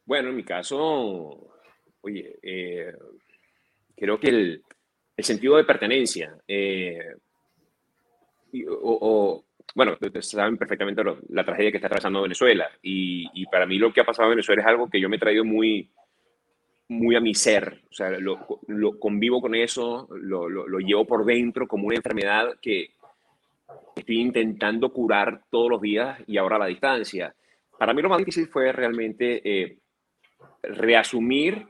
Bueno, en mi caso, oye, eh, creo que el, el sentido de pertenencia, eh, y- o, o- bueno, ustedes saben perfectamente lo- la tragedia que está atravesando Venezuela, y, y para mí lo que ha pasado en Venezuela es algo que yo me he traído muy, muy a mi ser, o sea, lo, lo convivo con eso, lo, lo- lo llevo por dentro como una enfermedad que estoy intentando curar todos los días y ahora a la distancia. Para mí lo más difícil fue realmente eh, reasumir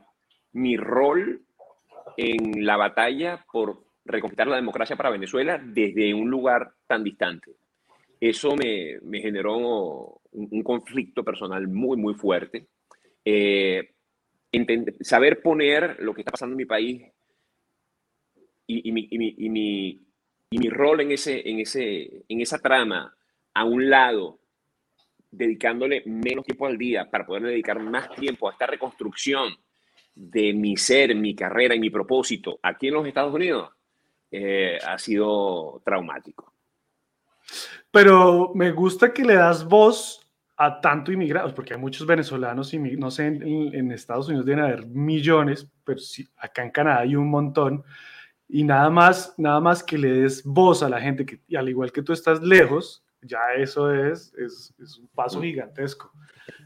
mi rol en la batalla por reconquistar la democracia para Venezuela desde un lugar tan distante. Eso me, me generó un, un conflicto personal muy, muy fuerte. Eh, entender- saber poner lo que está pasando en mi país y, y mi, y mi- y mi- y mi rol en, ese, en, ese, en esa trama a un lado, dedicándole menos tiempo al día para poder dedicar más tiempo a esta reconstrucción de mi ser, mi carrera y mi propósito aquí en los Estados Unidos, eh, ha sido traumático. Pero me gusta que le das voz a tanto inmigrantes, porque hay muchos venezolanos, no sé, en, en Estados Unidos deben haber millones, pero sí, acá en Canadá hay un montón. Y nada más, nada más que le des voz a la gente que, y al igual que tú estás lejos, ya eso es, es, es un paso gigantesco.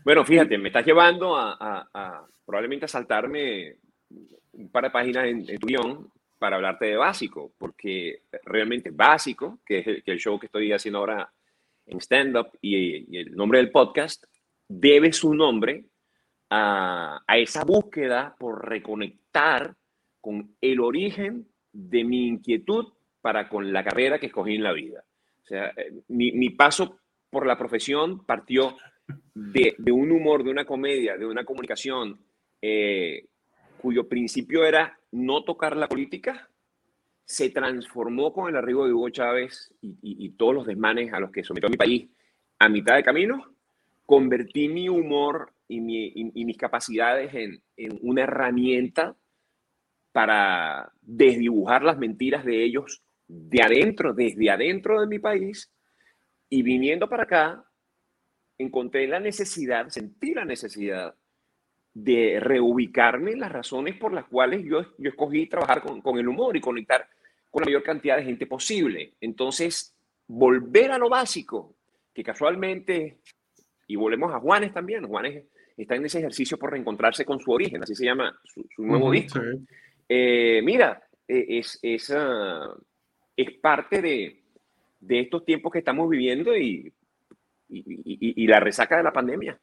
Bueno, fíjate, me estás llevando a, a- a probablemente a saltarme un par de páginas en, en tu guion para hablarte de básico, porque realmente básico, que es el, que el show que estoy haciendo ahora en stand-up y, el nombre del podcast, debe su nombre a, esa búsqueda por reconectar con el origen de mi inquietud para con la carrera que escogí en la vida. O sea, eh, mi, paso por la profesión partió de, de un humor, de una comedia, de una comunicación eh, cuyo principio era no tocar la política, se transformó con el arribo de Hugo Chávez y, todos los desmanes a los que sometió mi país a mitad de camino, convertí mi humor y, mi- y- y mis capacidades en, en una herramienta para desdibujar las mentiras de ellos de adentro, desde adentro de mi país, y viniendo para acá, encontré la necesidad, sentí la necesidad de reubicarme en las razones por las cuales yo, yo escogí trabajar con, con el humor y conectar con la mayor cantidad de gente posible. Entonces, volver a lo básico, que casualmente, y volvemos a Juanes también, Juanes está en ese ejercicio por reencontrarse con su origen, así se llama su, su nuevo Ujú, disco. sí. Eh, mira, eh, es, es, ah, es parte de, de estos tiempos que estamos viviendo y, y, y- y la resaca de la pandemia.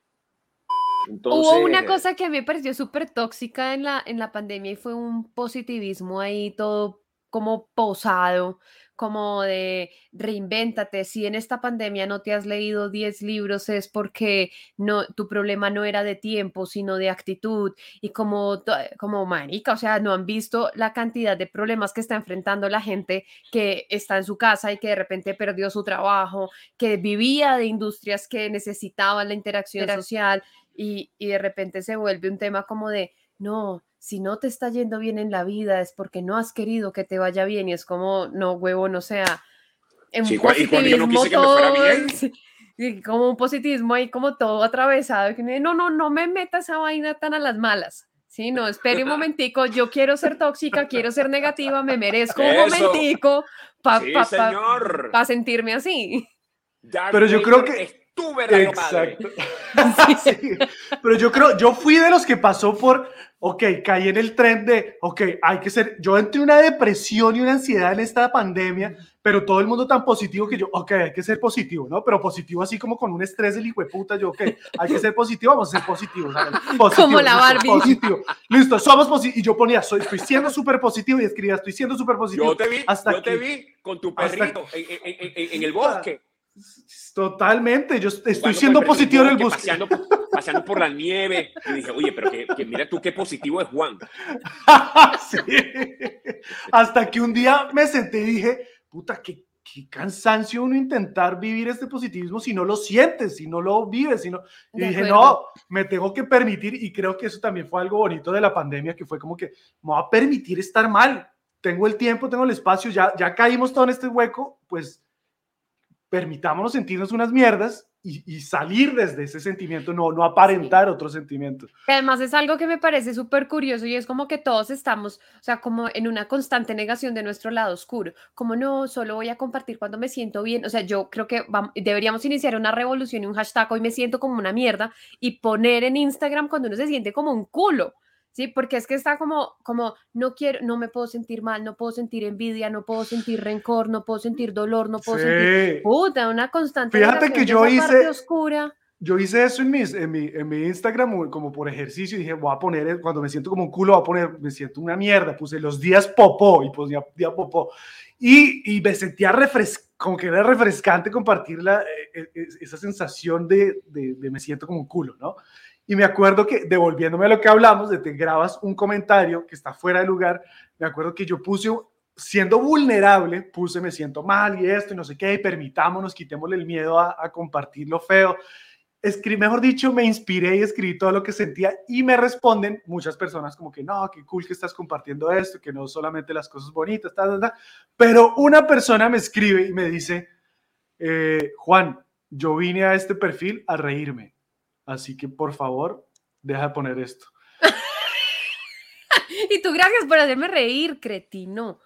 Entonces, Hubo una cosa que a mí me pareció súper tóxica en la, en la pandemia y fue un positivismo ahí todo como posado, como de reinvéntate. Si en esta pandemia no te has leído 10 libros es porque no, tu problema no era de tiempo, sino de actitud. Y como, como marica, o sea, no han visto la cantidad de problemas que está enfrentando la gente que está en su casa y que de repente perdió su trabajo, que vivía de industrias que necesitaban la interacción social y, y de repente se vuelve un tema como de, no, si no te está yendo bien en la vida es porque no has querido que te vaya bien y es como, no, huevo, no sea, en Sí, un y cuando yo no positivismo quise que me fuera bien. sí, y como un positivismo ahí como todo atravesado, que no, no, no me metas esa vaina tan a las malas. Sí, no, espere un momentico, yo quiero ser tóxica, quiero ser negativa, me merezco un Eso. momentico para Sí, señor. sentirme así. Darth Pero yo creo que- tu verdadero padre. Exacto. Sí, Pero yo creo, yo fui de los que pasó por, ok, caí en el tren de, ok, hay que ser, yo entré en una depresión y una ansiedad en esta pandemia, pero todo el mundo tan positivo que yo, ok, hay que ser positivo, ¿no? Pero positivo así como con un estrés del hijo de puta, yo, ok, hay que ser positivo, vamos a ser positivos. ¿sabes? Positivo, Como la listo, Barbie. Positivo, listo, somos positivos. Y yo ponía, soy, estoy siendo súper positivo y escribía, estoy siendo súper positivo. Yo te vi, hasta yo te que- vi con tu hasta perrito en, en- en- en- en el bosque. Totalmente, yo estoy jugando siendo positivo en el bosque, bus. Paseando, por- paseando por la nieve. Y dije, oye, pero que, que mira tú qué positivo es Juan. Sí. Hasta que un día me senté y dije, puta, qué, qué cansancio uno intentar vivir este positivismo si no lo sientes, si no lo vives, si no... Y De dije, acuerdo. no, me tengo que permitir, y creo que eso también fue algo bonito de la pandemia, que fue como que me voy a permitir estar mal. Tengo el tiempo, tengo el espacio, ya, ya caímos todo en este hueco, pues permitámonos sentirnos unas mierdas y, y salir desde ese sentimiento, no, no aparentar otro sentimiento. Que Además es algo que me parece súper curioso y es como que todos estamos, o sea, como en una constante negación de nuestro lado oscuro, como no, solo voy a compartir cuando me siento bien, o sea, yo creo que vam- deberíamos iniciar una revolución y un hashtag, hoy me siento como una mierda y poner en Instagram cuando uno se siente como un culo. Sí, porque es que está como, como, no quiero, no me puedo sentir mal, no puedo sentir envidia, no puedo sentir rencor, no puedo sentir dolor, no puedo sentir, Sí. puta, una constante Fíjate que yo hice- oscura. Yo hice eso en, mis, en, mi, en mi Instagram como por ejercicio y dije, voy a poner, el- cuando me siento como un culo, voy a poner, me siento una mierda, puse los días popó y ponía día popó. Y, y me sentía refres como que era refrescante compartir la, eh, eh, esa sensación de, de, de me siento como un culo, ¿no? Y me acuerdo que, devolviéndome a lo que hablamos, de te grabas un comentario que está fuera de lugar, me acuerdo que yo puse, siendo vulnerable, puse me siento mal y esto y no sé qué, y permitámonos, quitémosle el miedo a, a compartir lo feo. Escribí, mejor dicho, me inspiré y escribí todo lo que sentía y me responden muchas personas como que no, qué cool que estás compartiendo esto, que no solamente las cosas bonitas, ta, ta, ta. pero una persona me escribe y me dice, eh, Juan, yo vine a este perfil a reírme, así que por favor, deja de poner esto. y tú, gracias por hacerme reír, cretino.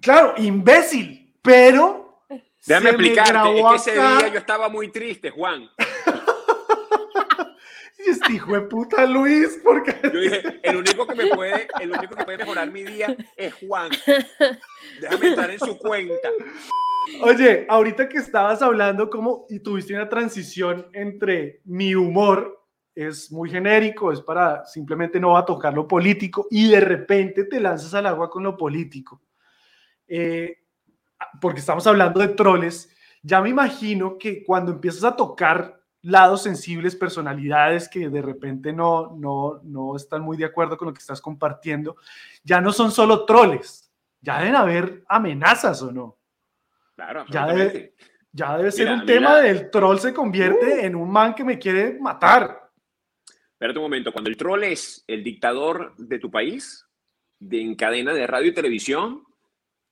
Claro, imbécil, pero... Déjame explicarte, es que ese día yo estaba muy triste, Juan. Y este hijo de puta Luis, porque... Yo dije, el único que me puede, el único que puede mejorar mi día es Juan. Déjame entrar en su cuenta. Oye, ahorita que estabas hablando como y tuviste una transición entre mi humor es muy genérico, es para simplemente no va a tocar lo político y de repente te lanzas al agua con lo político. Eh, porque estamos hablando de troles, ya me imagino que cuando empiezas a tocar lados sensibles, personalidades que de repente no, no, no están muy de acuerdo con lo que estás compartiendo, ya no son solo troles, ya deben haber amenazas o no. Claro, Ya debe, ya debe ser Mira, un tema del troll se convierte en un man que me quiere matar. Espérate un momento, cuando el troll es el dictador de tu país, de, en cadena de radio y televisión,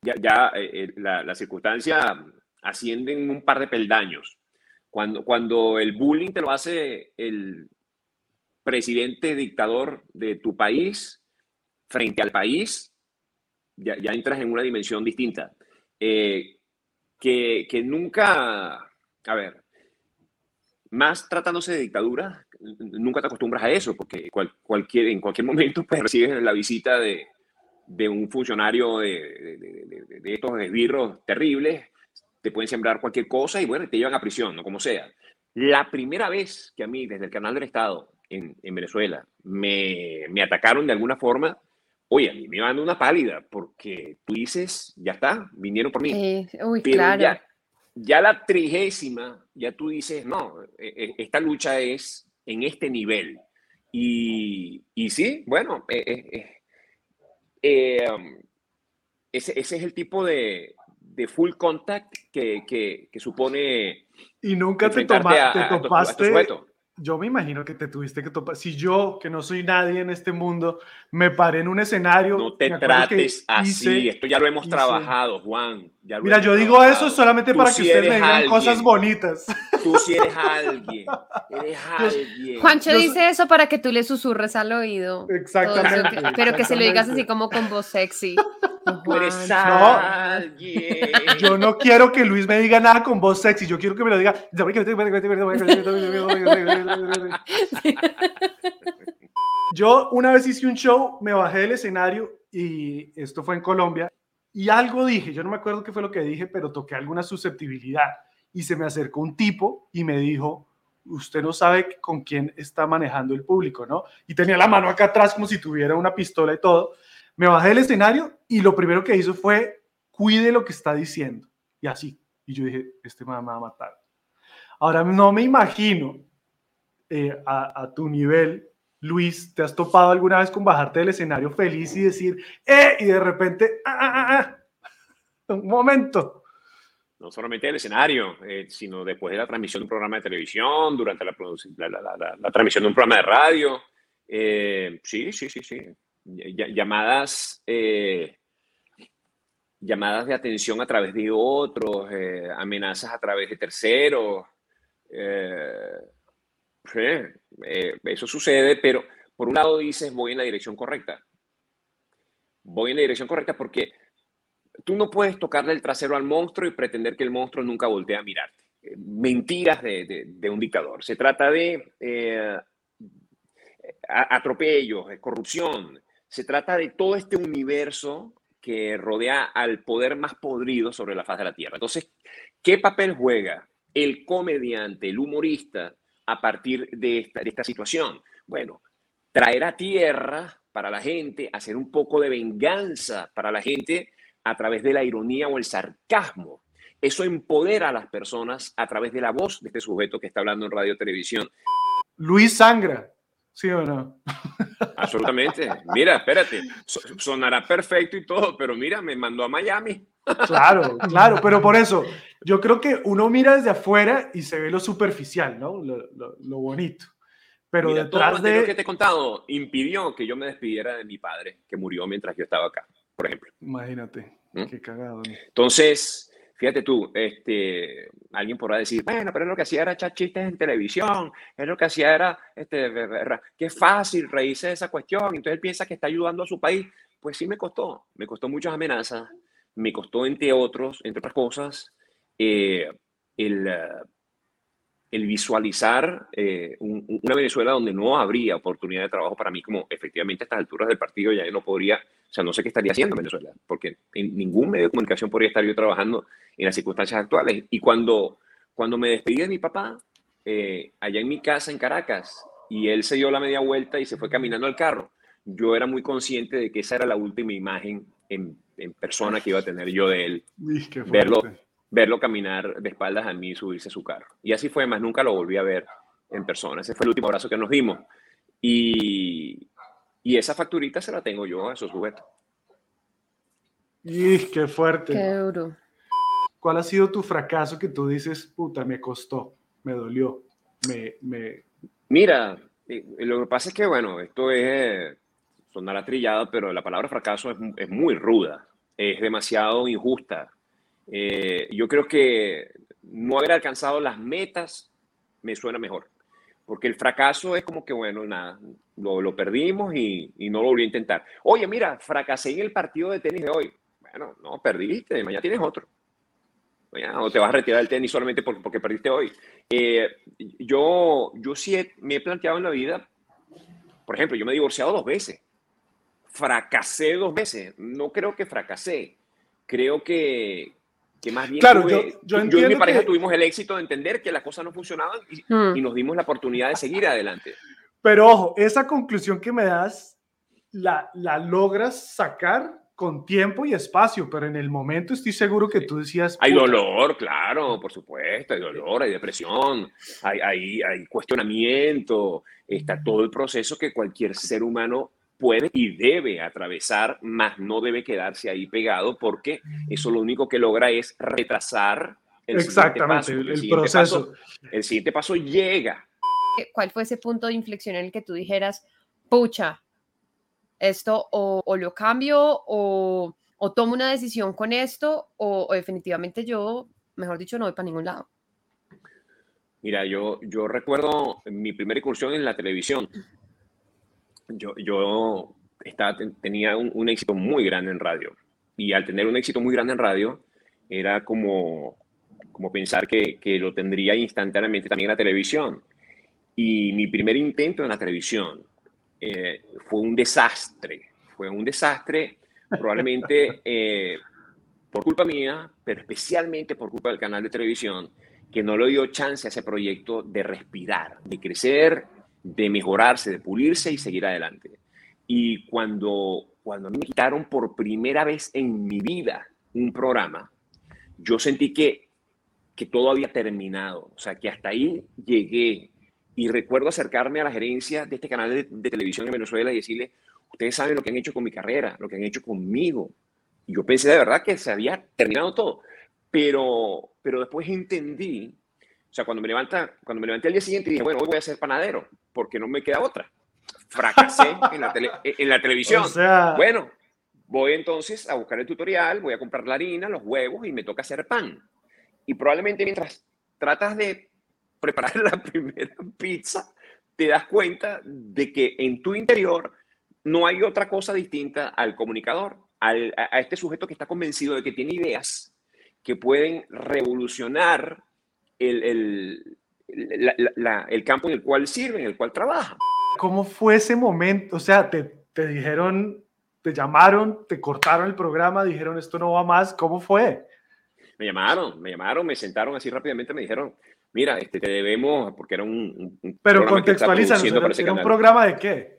ya, ya eh, eh, la, la circunstancia asciende en un par de peldaños. Cuando, cuando el bullying te lo hace el presidente dictador de tu país frente al país, ya, ya entras en una dimensión distinta. Eh, que, que nunca, a ver, más tratándose de dictadura, nunca te acostumbras a eso, porque cual- cualquier, en cualquier momento pues, recibes la visita de, de un funcionario de, de- de- estos esbirros terribles, te pueden sembrar cualquier cosa y bueno, te llevan a prisión, ¿no? Como sea. La primera vez que a mí, desde el canal del Estado en, en Venezuela, me, me atacaron de alguna forma, oye, a mí me van una pálida, porque tú dices, ya está, vinieron por mí. Eh, uy, Pero claro. ya, ya la trigésima, ya tú dices, no, eh, eh, esta lucha es en este nivel. Y, y sí, bueno, eh, eh, eh, ese, ese es el tipo de, de full contact que, que, que supone Y nunca te, toma- a- te a tu- a tu topaste. Yo me imagino que te tuviste que topar. Si yo, que no soy nadie en este mundo, me paré en un escenario. No te que trates así, hice- esto ya lo hemos hice- trabajado, Juan. ya lo Mira, yo digo trabajado. eso solamente Tú para que sí ustedes me eres digan cosas alguien. bonitas. Tú sí eres alguien, eres alguien. Juancho Yo- dice eso para que tú le susurres al oído. Exactamente. que- pero que se lo digas así como con voz sexy. Tú eres alguien. Yo no quiero que Luis me diga nada con voz sexy, yo quiero que me lo diga. Yo una vez hice un show, me bajé del escenario y esto fue en Colombia y algo dije, yo no me acuerdo qué fue lo que dije, pero toqué alguna susceptibilidad y se me acercó un tipo y me dijo, usted no sabe con quién está manejando el público, ¿no? Y tenía la mano acá atrás como si tuviera una pistola y todo. Me bajé del escenario y lo primero que hizo fue, cuide lo que está diciendo. Y así. Y yo dije, este me va a matar. Ahora no me imagino eh, a, tu nivel, Luis, ¿te has topado alguna vez con bajarte del escenario feliz y decir, ¡eh! Y de repente, ¡ah, ah, ah, ah! Un momento. No solamente el escenario, eh, sino después de la transmisión de un programa de televisión, durante la- la- la transmisión de un programa de radio. Eh, sí, sí, sí, sí. Ll- Llamadas, eh, llamadas de atención a través de otros, eh, amenazas a través de terceros. eh, eso sucede, pero por un lado dices, voy en la dirección correcta. Voy en la dirección correcta porque tú no puedes tocarle el trasero al monstruo y pretender que el monstruo nunca voltee a mirarte. Mentiras de, de- un dictador. Se trata de atropellos, corrupción. Se trata de todo este universo que rodea al poder más podrido sobre la faz de la Tierra. Entonces, ¿qué papel juega el comediante, el humorista, a partir de esta, situación? Bueno, traer a tierra para la gente, hacer un poco de venganza para la gente a través de la ironía o el sarcasmo. Eso empodera a las personas a través de la voz de este sujeto que está hablando en radio televisión. Luis sangra. ¿Sí o no? Absolutamente. Mira, espérate, so- sonará perfecto y todo, pero mira, me mandó a Miami. Claro, claro, pero por eso, yo creo que uno mira desde afuera y se ve lo superficial, ¿no? Lo, lo- lo bonito. Pero Mira, todo lo detrás anterior de... que te he contado impidió que yo me despidiera de mi padre, que murió mientras yo estaba acá, por ejemplo. Imagínate, ¿Mm? qué cagado. ¿no? Entonces, fíjate tú, este, alguien podrá decir, bueno, pero lo que hacía era echar chistes en televisión, es lo que hacía era, este, qué fácil reírse de esa cuestión, entonces él piensa que está ayudando a su país. Pues sí me costó, me costó muchas amenazas, me costó entre otros, entre otras cosas, eh, el, el visualizar eh, un- un- una Venezuela donde no habría oportunidad de trabajo para mí, como efectivamente a estas alturas del partido ya yo no podría, o sea, no sé qué estaría haciendo en Venezuela, porque en ningún medio de comunicación podría estar yo trabajando en las circunstancias actuales. Y cuando, cuando me despedí de mi papá, eh, allá en mi casa en Caracas, y él se dio la media vuelta y se fue caminando al carro, yo era muy consciente de que esa era la última imagen en, en persona que iba a tener yo de él Uy, verlo. Verlo caminar de espaldas a mí y subirse a su carro. Y así fue, más nunca lo volví a ver en persona. Ese fue el último abrazo que nos dimos. Y, y esa facturita se la tengo yo a esos sujetos. Uy, qué fuerte. Qué duro. ¿Cuál ha sido tu fracaso que tú dices, puta, me costó, me dolió, me, me... Mira, eh, lo que pasa es que, bueno, esto es, sonará trillado, pero la palabra fracaso es, es muy ruda, es demasiado injusta. Eh, yo creo que no haber alcanzado las metas me suena mejor, porque el fracaso es como que, bueno, nada, lo, lo perdimos y, y no lo volví a intentar. Oye, mira, fracasé en el partido de tenis de hoy. Bueno, no, perdiste, mañana tienes otro. Mañana, o te vas a retirar del tenis solamente porque, porque perdiste hoy. Eh, yo, yo sí he- me he planteado en la vida, por ejemplo, yo me he divorciado dos veces. Fracasé dos veces. No creo que fracasé. Creo que, que más bien Claro, tuve- yo- yo tú- y mi pareja que- tuvimos el éxito de entender que las cosas no funcionaban y, Mm. y nos dimos la oportunidad de seguir adelante. Pero ojo, esa conclusión que me das, la, la logras sacar con tiempo y espacio, pero en el momento estoy seguro que tú decías... Hay "Puta, dolor, claro, por supuesto, hay dolor, hay depresión, hay, hay, hay cuestionamiento, está todo el proceso que cualquier ser humano puede y debe atravesar, más no debe quedarse ahí pegado porque eso lo único que logra es retrasar el Exactamente, siguiente paso. el, el siguiente proceso. paso- el siguiente paso llega. ¿Cuál fue ese punto de inflexión en el que tú dijeras, pucha, esto o, o lo cambio o, o tomo una decisión con esto o, o definitivamente yo, mejor dicho, no voy para ningún lado? Mira, yo, yo recuerdo mi primera incursión en la televisión. Yo, yo estaba, ten- tenía un, un éxito muy grande en radio. Y al tener un éxito muy grande en radio, era como, como pensar que, que lo tendría instantáneamente también en la televisión. Y mi primer intento en la televisión eh, fue un desastre. Fue un desastre, probablemente eh, por culpa mía, pero especialmente por culpa del canal de televisión, que no le dio chance a ese proyecto de respirar, de crecer, de mejorarse, de pulirse y seguir adelante. Y cuando, cuando me quitaron por primera vez en mi vida un programa, yo sentí que, que todo había terminado, o sea, que hasta ahí llegué. Y recuerdo acercarme a la gerencia de este canal de, televisión en Venezuela y decirle, ustedes saben lo que han hecho con mi carrera, lo que han hecho conmigo. Y yo pensé de verdad que se había terminado todo. Pero, pero después entendí, sea, cuando me, levanta, cuando me levanté al día siguiente dije, bueno, hoy voy a ser panadero, porque no me queda otra. Fracasé en la, tele- en la televisión. O sea, Bueno, voy entonces a buscar el tutorial, voy a comprar la harina, los huevos y me toca hacer pan. Y probablemente mientras tratas de preparar la primera pizza, te das cuenta de que en tu interior no hay otra cosa distinta al comunicador, al- a, a este sujeto que está convencido de que tiene ideas que pueden revolucionar el, el- la- el campo en el cual sirve, en el cual trabaja. ¿cómo fue ese momento? O sea, te, te dijeron, te llamaron, te cortaron el programa, dijeron esto no va más, ¿cómo fue? Me llamaron, me llamaron, me sentaron así rápidamente, me dijeron, mira, este, te debemos, porque era un, un- Pero produciendo ¿era, un programa de qué?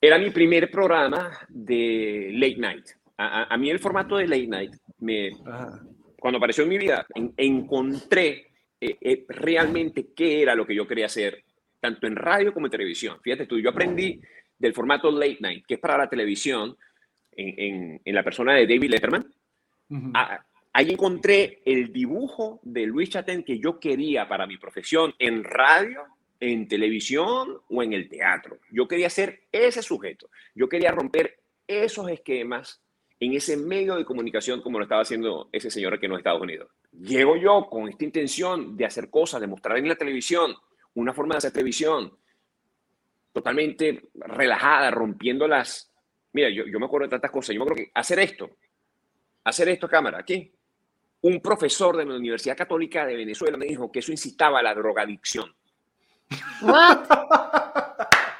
Era mi primer programa de late night. A, a- a mí el formato de late night, me, Ajá. cuando apareció en mi vida, en- encontré eh, eh, realmente qué era lo que yo quería hacer tanto en radio como en televisión. Fíjate tú, yo aprendí del formato late night, que es para la televisión, en, en, en la persona de David Letterman. Ah, ahí encontré el dibujo de Luis Chatén que yo quería para mi profesión en radio, en televisión o en el teatro. Yo quería ser ese sujeto. Yo quería romper esos esquemas en ese medio de comunicación como lo estaba haciendo ese señor aquí en los Estados Unidos. Llego yo con esta intención de hacer cosas, de mostrar en la televisión una forma de hacer televisión totalmente relajada, rompiendo las... Mira, yo, yo me acuerdo de tantas cosas. Yo me acuerdo que hacer esto, hacer esto cámara, aquí. Un profesor de la Universidad Católica de Venezuela me dijo que eso incitaba a la drogadicción. What?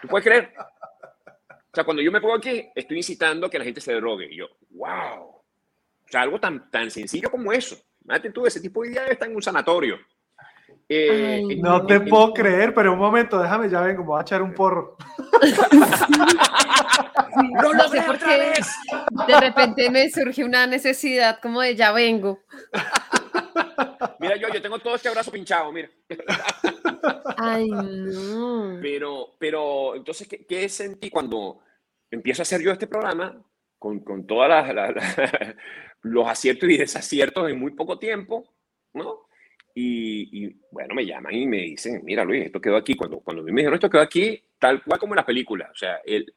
¿Tú puedes creer? O sea, cuando yo me pongo aquí, estoy incitando a que la gente se drogue. Y yo, wow. O sea, algo tan, tan sencillo como eso. Imagínate tú, ese tipo de ideas está en un sanatorio. Eh, Ay, No te No. puedo creer, pero un momento, déjame, ya vengo, me voy a echar un porro. ¡Lo No sé logré por qué. De repente me surge una necesidad como de ya vengo. Mira, yo, yo tengo todo este abrazo pinchado, mira. Ay, no. Pero, pero entonces, ¿qué, qué sentí cuando empiezo a hacer yo este programa con, con todos los aciertos y desaciertos en muy poco tiempo, ¿no? Y, y, bueno, me llaman y me dicen, mira Luis, esto quedó aquí. Cuando, cuando me dijeron esto quedó aquí, tal cual como en la película, o sea, el,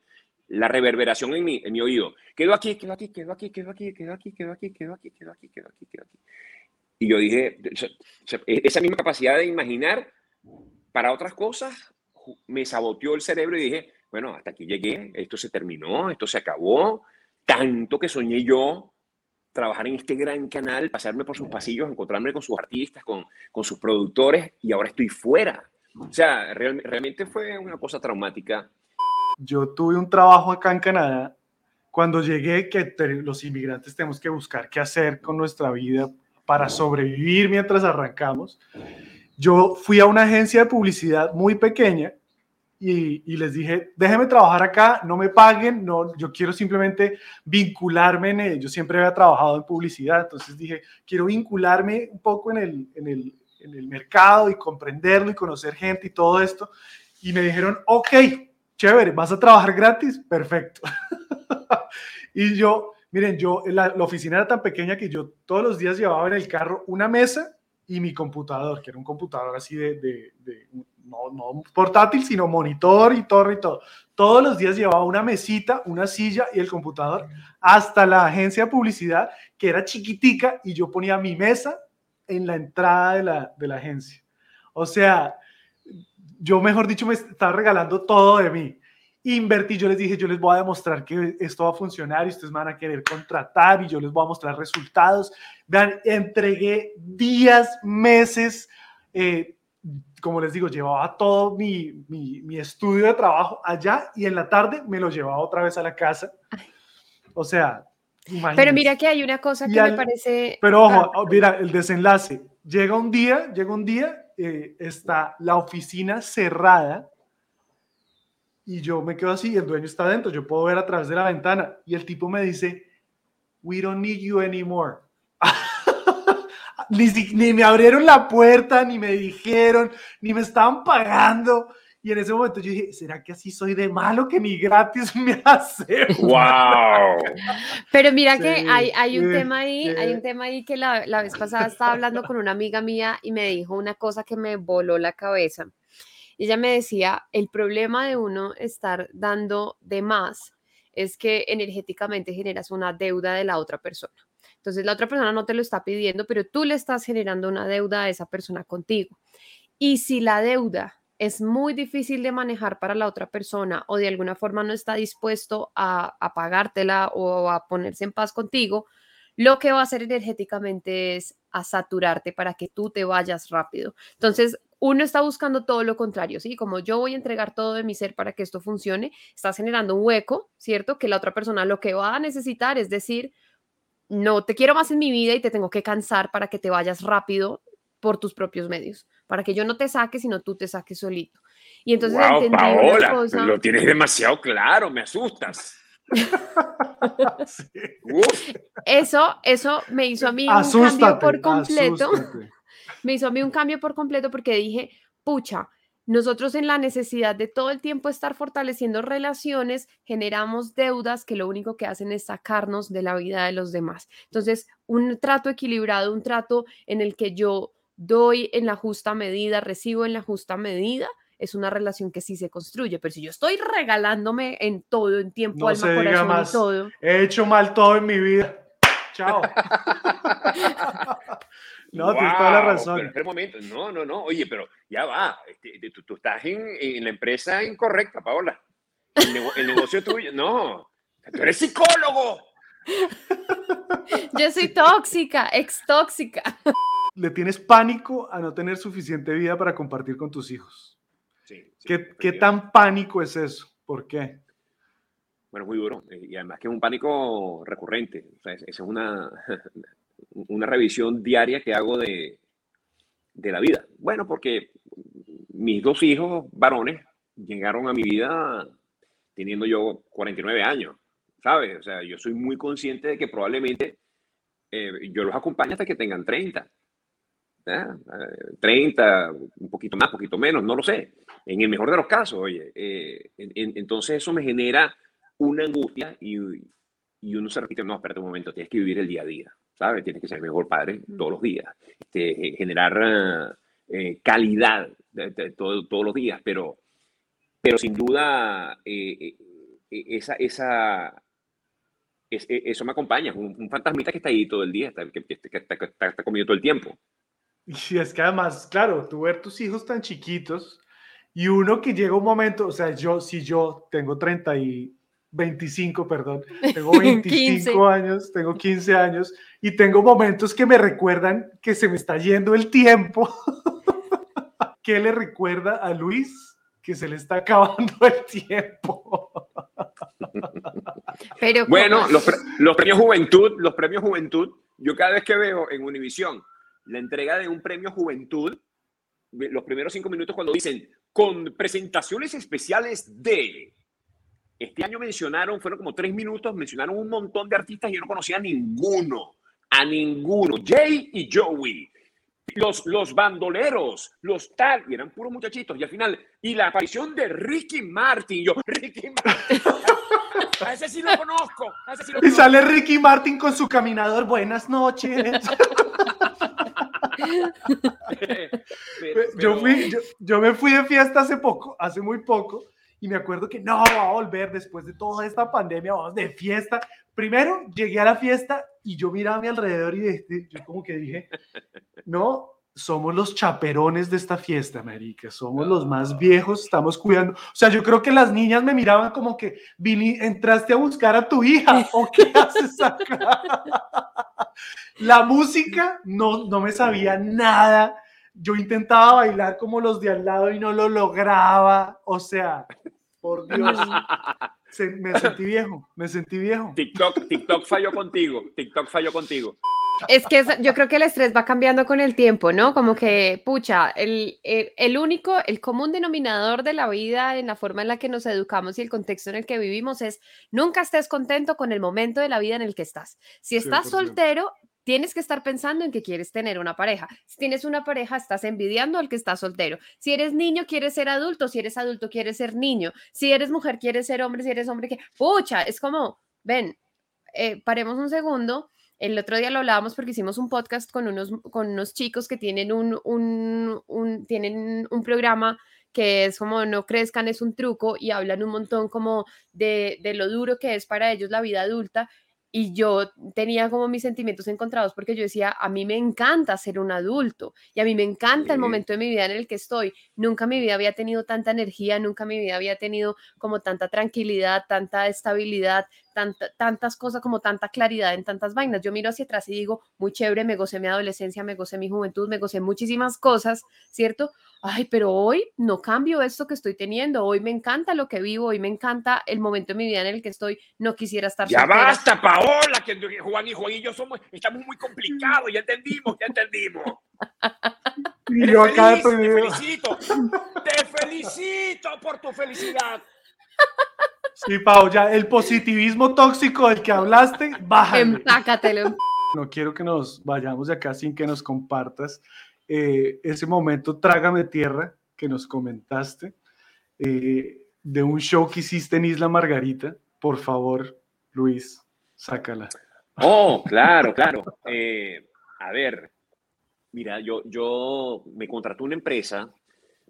la reverberación en mi, en mi oído. Quedó aquí, quedó aquí, quedó aquí, quedó aquí, quedó aquí, quedó aquí, quedó aquí, quedó aquí, quedó aquí, quedó aquí. Y yo dije, o sea, e- esa misma capacidad de imaginar para otras cosas me saboteó el cerebro y dije, bueno, hasta aquí llegué, esto se terminó, esto se acabó, tanto que soñé yo trabajar en este gran canal, pasarme por sus pasillos, encontrarme con sus artistas, con, con sus productores y ahora estoy fuera. O sea, real- realmente fue una cosa traumática. Yo tuve un trabajo acá en Canadá. Cuando llegué, que los inmigrantes tenemos que buscar qué hacer con nuestra vida para sobrevivir mientras arrancamos. Yo fui a una agencia de publicidad muy pequeña y, y les dije, déjenme trabajar acá, no me paguen, no, yo quiero simplemente vincularme en el, yo siempre había trabajado en publicidad, entonces dije, quiero vincularme un poco en el, en el, en el mercado y comprenderlo y conocer gente y todo esto. Y me dijeron, ok, chévere, ¿vas a trabajar gratis? Perfecto. y yo, miren, yo, la, la oficina era tan pequeña que yo todos los días llevaba en el carro una mesa y mi computador, que era un computador así de, de, de no, no portátil, sino monitor y torre y todo. Todos los días llevaba una mesita, una silla y el computador hasta la agencia de publicidad, que era chiquitica, y yo ponía mi mesa en la entrada de la, de la agencia. O sea, yo mejor dicho me estaba regalando todo de mí. Invertí, yo les dije, yo les voy a demostrar que esto va a funcionar y ustedes me van a querer contratar y yo les voy a mostrar resultados. Vean, entregué días, meses, eh, como les digo, llevaba todo mi, mi, mi, estudio de trabajo allá y en la tarde me lo llevaba otra vez a la casa. O sea. Pero mira que hay una cosa que al, me parece... Pero ojo, oh, mira, el desenlace. Llega un día, llega un día, eh, está la oficina cerrada y yo me quedo así, el dueño está adentro, yo puedo ver a través de la ventana y el tipo me dice, we don't need you anymore. Ni, ni, me abrieron la puerta, ni me dijeron, ni me estaban pagando. Y en ese momento yo dije, ¿será que así soy de malo que ni gratis me hace? ¡Wow! Pero mira sí, que hay, hay un sí, tema ahí, sí. hay un tema ahí que la, la vez pasada estaba hablando con una amiga mía y me dijo una cosa que me voló la cabeza. Ella me decía, el problema de uno estar dando de más es que energéticamente generas una deuda de la otra persona. Entonces la otra persona no te lo está pidiendo, pero tú le estás generando una deuda a esa persona contigo. Y si la deuda es muy difícil de manejar para la otra persona o de alguna forma no está dispuesto a, pagártela o a ponerse en paz contigo, lo que va a hacer energéticamente es a saturarte para que tú te vayas rápido. Entonces, uno está buscando todo lo contrario, ¿sí? Como yo voy a entregar todo de mi ser para que esto funcione, estás generando un hueco, ¿cierto? Que la otra persona lo que va a necesitar es decir, no te quiero más en mi vida y te tengo que cansar para que te vayas rápido por tus propios medios, para que yo no te saque, sino tú te saques solito. Y entonces wow, entendí Paola, una cosa... lo tienes demasiado claro, me asustas. Eso, eso me hizo a mí asústate, un cambio por completo. Asústate. Me hizo a mí un cambio por completo porque dije, pucha, nosotros en la necesidad de todo el tiempo estar fortaleciendo relaciones, generamos deudas que lo único que hacen es sacarnos de la vida de los demás. Entonces, un trato equilibrado, un trato en el que yo doy en la justa medida, recibo en la justa medida, es una relación que sí se construye. Pero si yo estoy regalándome en todo, en tiempo, No alma, se diga corazón más. y todo. He hecho mal todo en mi vida. Chao. no, tienes toda la Wow, razón. Pero espera un momento. No, no, no. Oye, pero ya va. Este, tú, tú estás en, en la empresa incorrecta, Paola. El, nego- el negocio tuyo. No. Tú eres psicólogo. Yo soy tóxica, ex tóxica. Le tienes pánico a no tener suficiente vida para compartir con tus hijos. Sí, sí, ¿Qué, qué tan pánico es eso? ¿Por qué? Bueno, muy duro. eh, Y además que es un pánico recurrente. O sea, es- esa es una, una revisión diaria que hago de, de la vida. Bueno, porque mis dos hijos varones llegaron a mi vida teniendo yo 49 años, ¿sabes? O sea, yo soy muy consciente de que probablemente eh, yo los acompaño hasta que tengan 30. ¿ah? Eh, 30, un poquito más, poquito menos, no lo sé. En el mejor de los casos, oye. eh, en- en- entonces eso me genera una angustia y, y uno se repite, no, espérate un momento, tienes que vivir el día a día, ¿sabes? Tienes que ser mejor padre todos los días, este, eh, generar ah, eh, calidad de- de todo- todos los días, pero, pero sin duda eh, eh, eh, esa, esa, es- eh, eso me acompaña, un, un fantasmita que está ahí todo el día, está- que, que- que está, está- está conmigo todo el tiempo. Y es que además, claro, tú ver tus hijos tan chiquitos y uno que llega un momento, o sea, yo, si yo tengo 30 y 25, perdón, tengo 25 15. años, tengo 15 años y tengo momentos que me recuerdan que se me está yendo el tiempo. ¿Qué le recuerda a Luis? Que se le está acabando el tiempo. Pero Bueno, los, pre- los premios Juventud, los premios Juventud, yo cada vez que veo en Univisión la entrega de un premio Juventud, ve- los primeros cinco minutos cuando dicen con presentaciones especiales de. Este año mencionaron, fueron como tres minutos, mencionaron un montón de artistas y yo no conocía a ninguno, a ninguno. Jay y Joey, los, los bandoleros, los tal, y eran puros muchachitos. Y al final, y la aparición de Ricky Martin, yo, Ricky Martin. A ese sí lo conozco. A ese sí lo Y sale Ricky Martin con su caminador. Buenas noches. Pero- Yo, fui, yo, yo me fui de fiesta hace poco, hace muy poco, y me acuerdo que no, va a volver después de toda esta pandemia, vamos de fiesta. Primero llegué a la fiesta y yo miraba a mi alrededor y de- yo como que dije, no, somos los chaperones de esta fiesta, América, somos los más viejos, estamos cuidando. O sea, yo creo que las niñas me miraban como que, Vini, entraste a buscar a tu hija, ¿o qué haces acá? La música, no, no me sabía nada. Yo intentaba bailar como los de al lado y no lo lograba. O sea, por Dios, se- me sentí viejo, me sentí viejo. TikTok, TikTok falló contigo. TikTok falló contigo. Es que es- yo creo que el estrés va cambiando con el tiempo, ¿no? Como que, pucha, el, el, el único, el común denominador de la vida en la forma en la que nos educamos y el contexto en el que vivimos es nunca estés contento con el momento de la vida en el que estás. Si estás 100%. soltero, tienes que estar pensando en que quieres tener una pareja. Si tienes una pareja, estás envidiando al que está soltero. Si eres niño, quieres ser adulto. Si eres adulto, quieres ser niño. Si eres mujer, quieres ser hombre. Si eres hombre, que, pucha, es como, ven, eh, paremos un segundo. El otro día lo hablábamos porque hicimos un podcast con unos, con unos chicos que tienen un, un, un- tienen un programa que es como no crezcan, es un truco y hablan un montón como de, de lo duro que es para ellos la vida adulta. Y yo tenía como mis sentimientos encontrados porque yo decía, a mí me encanta ser un adulto y a mí me encanta el momento de mi vida en el que estoy. Nunca en mi vida había tenido tanta energía, nunca en mi vida había tenido como tanta tranquilidad, tanta estabilidad, tanta- tantas cosas, como tanta claridad en tantas vainas. Yo miro hacia atrás y digo, muy chévere, me gocé mi adolescencia, me gocé mi juventud, me gocé muchísimas cosas, ¿cierto? Ay, pero hoy no cambio esto que estoy teniendo, hoy me encanta lo que vivo, hoy me encanta el momento de mi vida en el que estoy, no quisiera estar Ya soltera. basta, Paola, que Juan y Juan y yo somos, estamos muy complicados, ya entendimos, ya entendimos. Y yo acá feliz, te felicito, te felicito por tu felicidad. Sí, Pau, ya el positivismo tóxico del que hablaste, bájale. Empácatelo. No quiero que nos vayamos de acá sin que nos compartas eh, ese momento trágame tierra que que nos comentaste eh, de un show que hiciste en Isla Margarita. Por favor, Luis, sácala. Oh, claro, claro. Eh, a ver, mira, yo, yo me contrató una empresa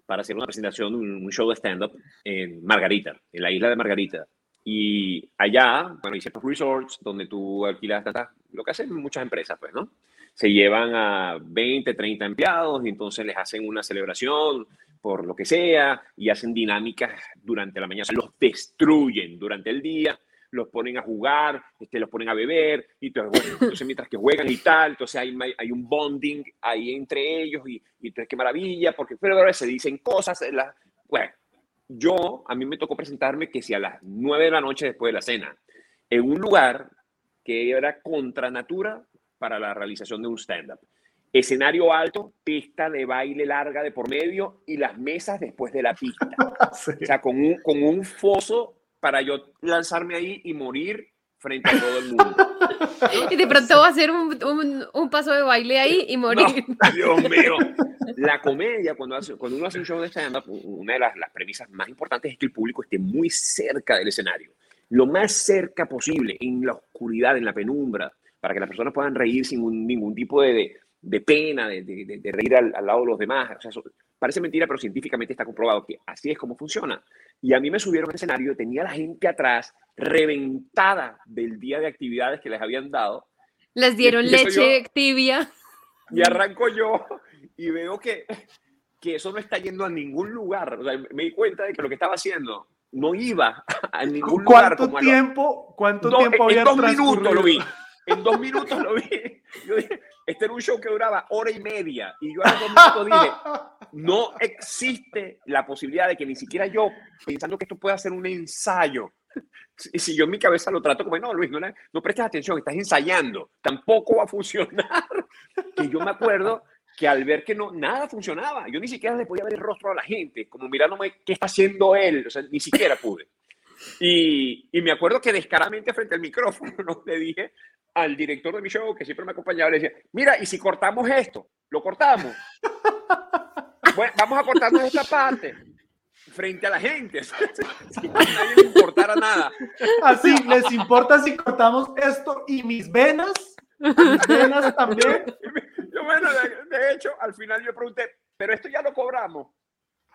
para hacer una presentación, un, show de stand-up en Margarita, en la isla de Margarita. Y allá, bueno, hay ciertos resorts donde tú alquilas, lo que hacen muchas empresas, pues, ¿no? Se llevan a 20, 30 empleados y entonces les hacen una celebración por lo que sea y hacen dinámicas durante la mañana, los destruyen durante el día los ponen a jugar, este, los ponen a beber, y entonces, bueno, entonces mientras que juegan y tal, entonces hay, hay un bonding ahí entre ellos, y, y entonces qué maravilla, porque pero ahora se dicen cosas, la, bueno, yo, a mí me tocó presentarme que si a las 9 de la noche después de la cena, en un lugar que era contra natura para la realización de un stand-up. Escenario alto, pista de baile larga de por medio y las mesas después de la pista. Sí. O sea, con un, con un foso para yo lanzarme ahí y morir frente a todo el mundo. Y de pronto va a hacer un, un- un paso de baile ahí y morir. No, Dios mío. La comedia, cuando, hace- cuando uno hace un show de stand-up, una de las, las premisas más importantes es que el público esté muy cerca del escenario. Lo más cerca posible, en la oscuridad, en la penumbra, para que las personas puedan reír sin un- ningún tipo de, de- de pena, de, de- reír al, al lado de los demás. O sea, eso parece mentira, pero científicamente está comprobado que así es como funciona. Y a mí me subieron al escenario, tenía la gente atrás reventada del día de actividades que les habían dado. Les dieron leche tibia. Y arranco yo y veo que, que eso no está yendo a ningún lugar. O sea, me di cuenta de que lo que estaba haciendo no iba a ningún lugar. ¿Cuánto como a lo- tiempo, cuánto Do- tiempo en había dos minutos lo vi. En dos minutos lo vi. Yo dije, este era un show que duraba hora y media. Y yo a los dos minutos dije, no existe la posibilidad de que ni siquiera yo, pensando que esto pueda ser un ensayo, si si yo en mi cabeza lo trato como, no, Luis, no, no prestes atención, estás ensayando, tampoco va a funcionar. Que yo me acuerdo que al ver que no, nada funcionaba, yo ni siquiera le podía ver el rostro a la gente, como mirándome qué está haciendo él, o sea, ni siquiera pude. Y, y me acuerdo que descaradamente frente al micrófono ¿no? le dije al director de mi show, que siempre me acompañaba, le decía, mira, ¿y si cortamos esto? ¿Lo cortamos? Bueno, vamos a cortarnos esta parte frente a la gente, sin que a nadie le importara nada. Así, ¿les importa si cortamos esto y mis venas? Mis venas también. Yo, bueno, de, de hecho, al final yo pregunté, pero esto ya lo cobramos,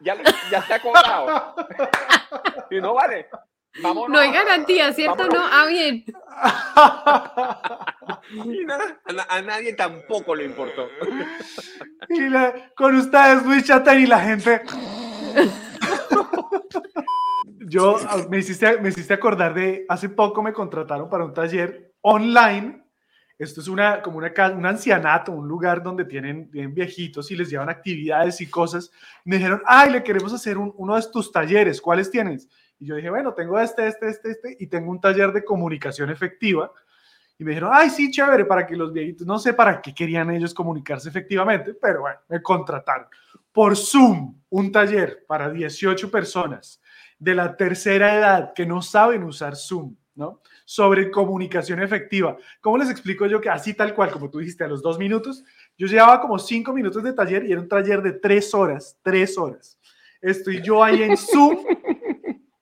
ya, lo- ya está cobrado. Y no vale, vámonos. No hay garantía, ¿cierto? Vámonos. No, ah, bien. A, na- a nadie tampoco le importó. Y la- con ustedes, Luis Chata y la gente. Yo ah, me hiciste, me hiciste acordar de hace poco me contrataron para un taller online. Esto es una como una un ancianato, un lugar donde tienen, tienen viejitos y les llevan actividades y cosas. Me dijeron, ay, le queremos hacer un- uno de tus talleres. ¿Cuáles tienes? Y yo dije, bueno, tengo este, este, este, este, y tengo un taller de comunicación efectiva. Y me dijeron, ay, sí, chévere, para que los viejitos, no sé para qué querían ellos comunicarse efectivamente, pero bueno, me contrataron. Por Zoom, un taller para 18 personas de la tercera edad que no saben usar Zoom, ¿no? Sobre comunicación efectiva. ¿Cómo les explico yo que así tal cual, como tú dijiste, a los dos minutos, yo llevaba como cinco minutos de taller y era un taller de tres horas, tres horas. Estoy yo ahí en Zoom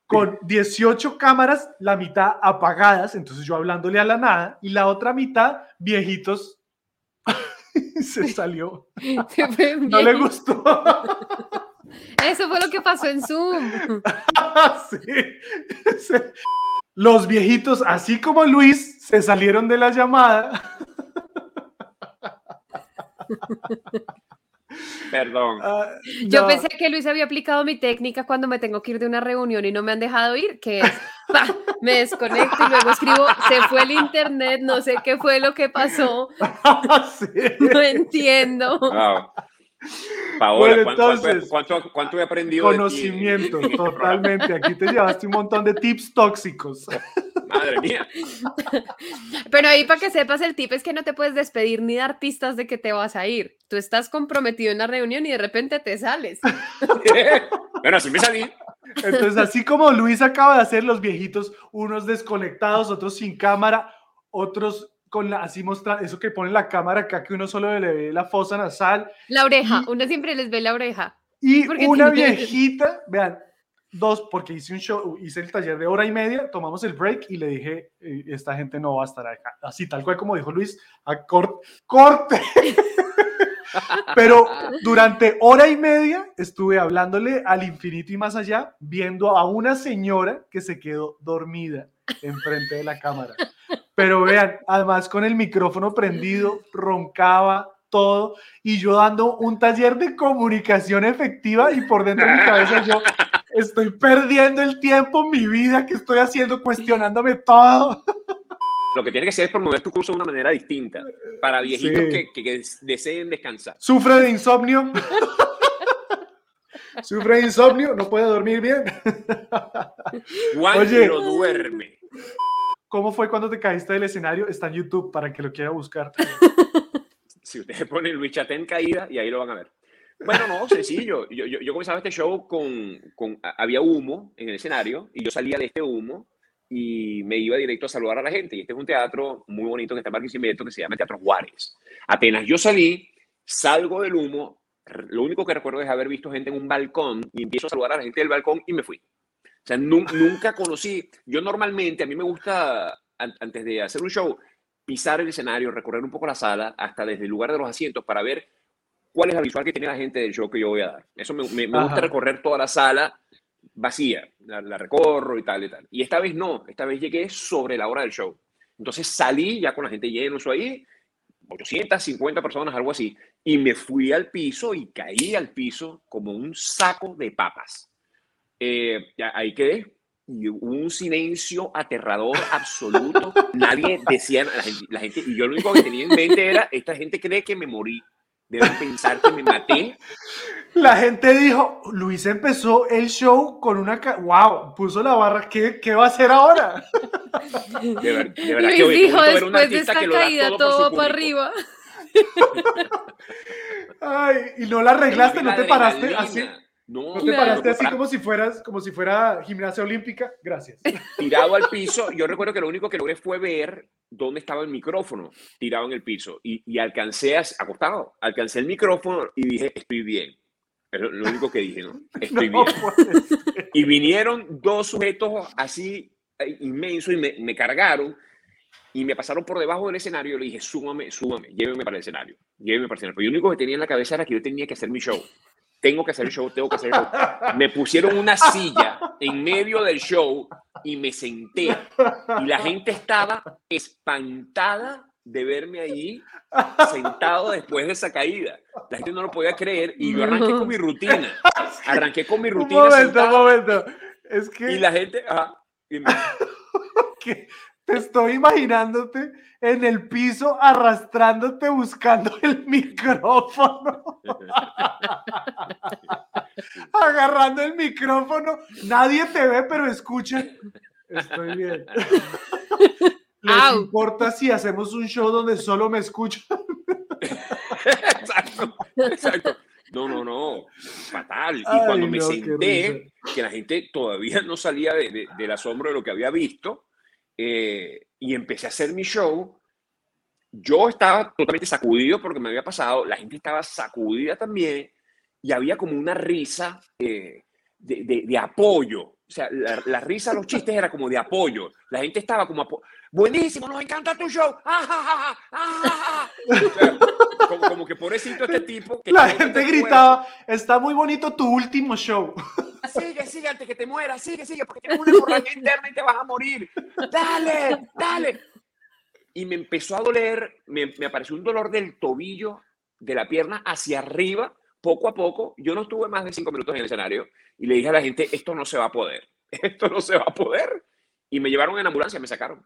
con 18 cámaras, la mitad apagadas, entonces yo hablándole a la nada, y la otra mitad viejitos. Se salió. Se fue No le gustó. Eso fue lo que pasó en Zoom. Sí. Sí. Los viejitos, así como Luis, se salieron de la llamada. Perdón. Ah, Yo pensé que Luis había aplicado mi técnica cuando me tengo que ir de una reunión y no me han dejado ir, que es, ¡pa! me desconecto y luego escribo, se fue el internet, no sé qué fue lo que pasó, Sí. no entiendo. Wow. Paola, Bueno, ¿cuánto, entonces, cuánto- cuánto- cuánto he aprendido? de ti? Conocimiento, totalmente. Aquí te llevaste un montón de tips tóxicos. Madre mía. Pero ahí para que sepas, el tip es que no te puedes despedir ni dar pistas de que te vas a ir. Tú estás comprometido en la reunión y de repente te sales. bueno, así me salí. Entonces, así como Luis acaba de hacer los viejitos, unos desconectados, otros sin cámara, otros con la, así mostrando, eso que pone la cámara acá, que uno solo le ve la fosa nasal, La oreja, uno siempre les ve la oreja. Y una viejita, vean, dos, porque hice un show, hice el taller de hora y media, tomamos el break y le dije, eh, esta gente no va a estar acá. Así, tal cual como dijo Luis, a cor- corte. Pero durante hora y media estuve hablándole al infinito y más allá, viendo a una señora que se quedó dormida enfrente de la cámara. Pero vean, además con el micrófono prendido, roncaba todo y yo dando un taller de comunicación efectiva y por dentro de mi cabeza yo estoy perdiendo el tiempo, mi vida, que estoy haciendo, cuestionándome todo. Lo que tienes que hacer es promover tu curso de una manera distinta para viejitos Sí. que, que- que deseen descansar. Sufre de insomnio. Sufre de insomnio, no puede dormir bien. Juan Oye. no duerme. ¿Cómo fue cuando te caíste del escenario? Está en YouTube para que lo quiera buscar. Si ustedes ponen Luis Chatén caída y ahí lo van a ver. Bueno, no, sencillo. Yo, yo, yo comenzaba este show con, con... Había humo en el escenario y yo salía de este humo y me iba directo a saludar a la gente. Y este es un teatro muy bonito que está en Barquisimeto que se llama Teatro Juárez. Apenas yo salí, salgo del humo, lo único que recuerdo es haber visto gente en un balcón y empiezo a saludar a la gente del balcón y me fui. O sea, nun- nunca conocí. Yo normalmente, a mí me gusta, an- antes de hacer un show, pisar el escenario, recorrer un poco la sala, hasta desde el lugar de los asientos para ver cuál es la visual que tiene la gente del show que yo voy a dar. Eso me, me- me gusta recorrer toda la sala vacía, la, la recorro y tal y tal. Y esta vez no, esta vez llegué sobre la hora del show. Entonces salí ya con la gente llena, eso ahí, 850 personas, algo así, y me fui al piso y caí al piso como un saco de papas. Eh, ya ahí quedé. Y hubo un silencio aterrador absoluto. Nadie decía, la gente, la gente, y yo lo único que tenía en mente era, esta gente cree que me morí. Deben pensar que me maté. La gente dijo, Luis empezó el show con una... ca- ¡Wow! Puso la barra. ¿Qué, qué va a hacer ahora? De, ver- de verdad Luis que dijo después de esta caída todo todo para arriba. Ay, y no la arreglaste, no te paraste así. No, No te paraste así como si fueras, como si fuera gimnasia olímpica. Gracias. tirado al piso. Yo recuerdo que lo único que logré fue ver dónde estaba el micrófono tirado en el piso y, y alcancé, a, acostado, alcancé el micrófono y dije, estoy bien. Es lo, único que dije, ¿no? Estoy No bien. Y vinieron dos sujetos así eh, inmensos y me, me cargaron y me pasaron por debajo del escenario. Y le dije, súbame, súbame, lléveme para el escenario, lléveme para el escenario. Pero yo lo único que tenía en la cabeza era que yo tenía que hacer mi show. Tengo que hacer el show, tengo que hacer el show. Me pusieron una silla en medio del show y me senté. Y la gente estaba espantada de verme allí sentado después de esa caída. La gente no lo podía creer y yo arranqué con mi rutina. Arranqué con mi Un rutina momento, un sentado momento. Es que, y la gente, ajá, y me- te estoy imaginándote en el piso arrastrándote buscando el micrófono. Agarrando el micrófono. Nadie te ve, pero escuchan. Estoy bien. ¿Les Au. importa si hacemos un show donde solo me escuchan? exacto, exacto. No, no, no, fatal. Y Ay, cuando me no, senté, que la gente todavía no salía de- de- del asombro de lo que había visto, eh, y empecé a hacer mi show, yo estaba totalmente sacudido porque me había pasado, la gente estaba sacudida también, y había como una risa eh, de, de- de apoyo. O sea, la, la risa, los chistes era como de apoyo. La gente estaba como, buenísimo, nos encanta tu show. ¡Ah! ¡Ah, ja! O sea, como, como que pobrecito este tipo. Que La gente mueras. gritaba, está muy bonito tu último show. Sigue, sigue antes que te mueras, sigue, sigue, porque tienes una hemorragia interna y te vas a morir. Dale, dale. Y me empezó a doler, me, me apareció un dolor del tobillo, de la pierna hacia arriba, poco a poco. Yo no estuve más de cinco minutos en el escenario y le dije a la gente, esto no se va a poder, esto no se va a poder. Y me llevaron en ambulancia, me sacaron.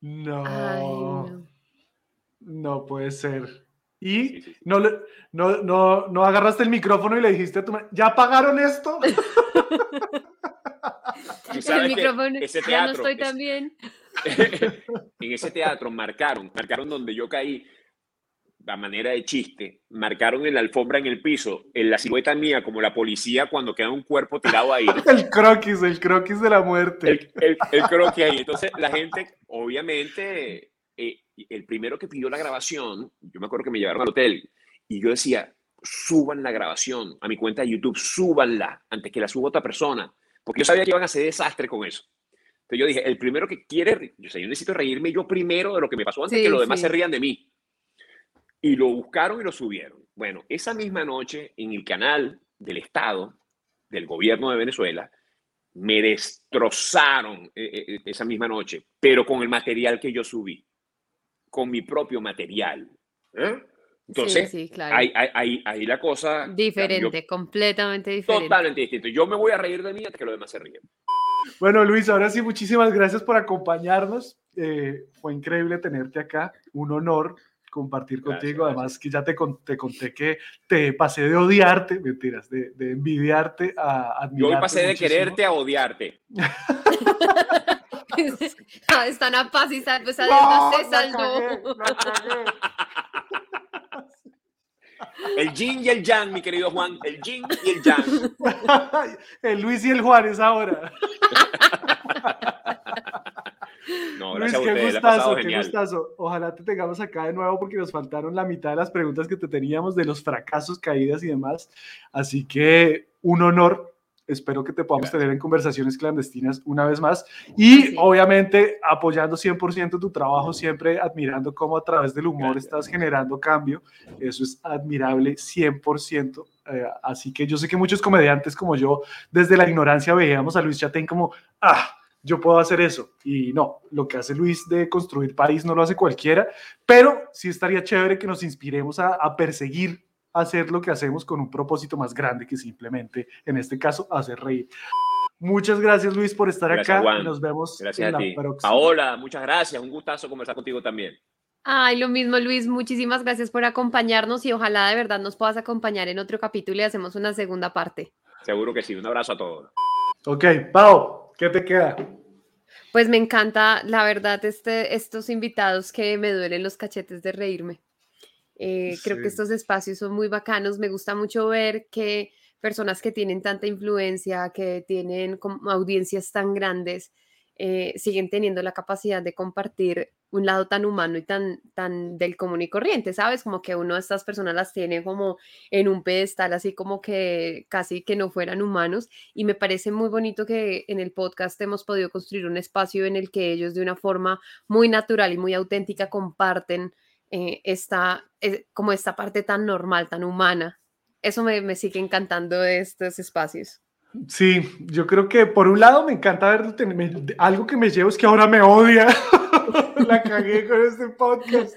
No. Ay, no. No puede ser. Y Sí, sí, sí. no, le- no, no, no agarraste el micrófono y le dijiste a tu ¿ya pagaron esto? El micrófono, ese ya no teatro, estoy es- tan bien. en ese teatro marcaron, marcaron donde yo caí, a manera de chiste, marcaron en la alfombra en el piso, en la silueta mía, como la policía cuando queda un cuerpo tirado ahí. El croquis, el croquis de la muerte. El, el, el croquis ahí. Entonces, la gente, obviamente, eh, el primero que pidió la grabación, yo me acuerdo que me llevaron al hotel y yo decía, suban la grabación a mi cuenta de YouTube, súbanla antes que la suba otra persona, porque yo sabía que iban a hacer desastre con eso. Entonces yo dije, el primero que quiere, yo, sé, yo necesito reírme yo primero de lo que me pasó antes Sí, que los demás sí. se rían de mí. Y lo buscaron y lo subieron. Bueno, esa misma noche en el canal del Estado, del gobierno de Venezuela, me destrozaron eh, eh, esa misma noche, pero con el material que yo subí, con mi propio material. ¿eh? Entonces, sí, sí, claro. ahí, ahí- ahí- la cosa cambió Diferente, completamente diferente. totalmente distinto. Yo me voy a reír de mí hasta que los demás se ríen. Bueno, Luis, ahora sí, muchísimas gracias por acompañarnos. Eh, fue increíble tenerte acá, un honor compartir Gracias, contigo. gracias. Además, que ya te, con- te conté que te pasé de odiarte, mentiras, de, de envidiarte a Yo admirarte. hoy pasé de muchísimo. quererte a odiarte. Ah, Están a paz y sal- pues No, además se la saldó. cagué, la cagué. El yin y el yang, mi querido Juan. El yin y el yang. el Luis y el Juan es ahora. No, Luis, gracias qué gustazo, qué genial. gustazo. Ojalá te tengamos acá de nuevo porque nos faltaron la mitad de las preguntas que te teníamos de los fracasos, caídas y demás. Así que un honor. Espero que te podamos Gracias. tener en conversaciones clandestinas una vez más. Y Sí. obviamente apoyando 100% tu trabajo, siempre admirando cómo a través del humor Gracias. estás generando cambio. Eso es admirable 100%. Eh, así que yo sé que muchos comediantes como yo, desde la ignorancia, veíamos a Luis Chatein como, ah, yo puedo hacer eso. Y no, lo que hace Luis de construir país no lo hace cualquiera, pero sí estaría chévere que nos inspiremos a, a perseguir hacer lo que hacemos con un propósito más grande que simplemente, en este caso, hacer reír. Muchas gracias Luis por estar Gracias, acá. Juan. Nos vemos Gracias en a la ti. próxima. Paola, muchas gracias. Un gustazo conversar contigo también. Ay, lo mismo, Luis. Muchísimas gracias por acompañarnos y ojalá de verdad nos puedas acompañar en otro capítulo y hacemos una segunda parte. Seguro que sí. Un abrazo a todos. Ok, Pau, ¿qué te queda? Pues me encanta, la verdad, este, estos invitados que me duelen los cachetes de reírme. Eh, Creo que estos espacios son muy bacanos. Me gusta mucho ver que personas que tienen tanta influencia, que tienen como audiencias tan grandes, eh, siguen teniendo la capacidad de compartir un lado tan humano y tan, tan del común y corriente, ¿sabes? Como que uno de estas personas las tiene como en un pedestal, así como que casi que no fueran humanos. Y me parece muy bonito que en el podcast hemos podido construir un espacio en el que ellos de una forma muy natural y muy auténtica comparten eh, esta, eh, como esta parte tan normal, tan humana. Eso me, me sigue encantando de estos espacios. Sí, yo creo que por un lado me encanta ver ten- me- algo que me llevo es que ahora me odia. La cagué con este podcast.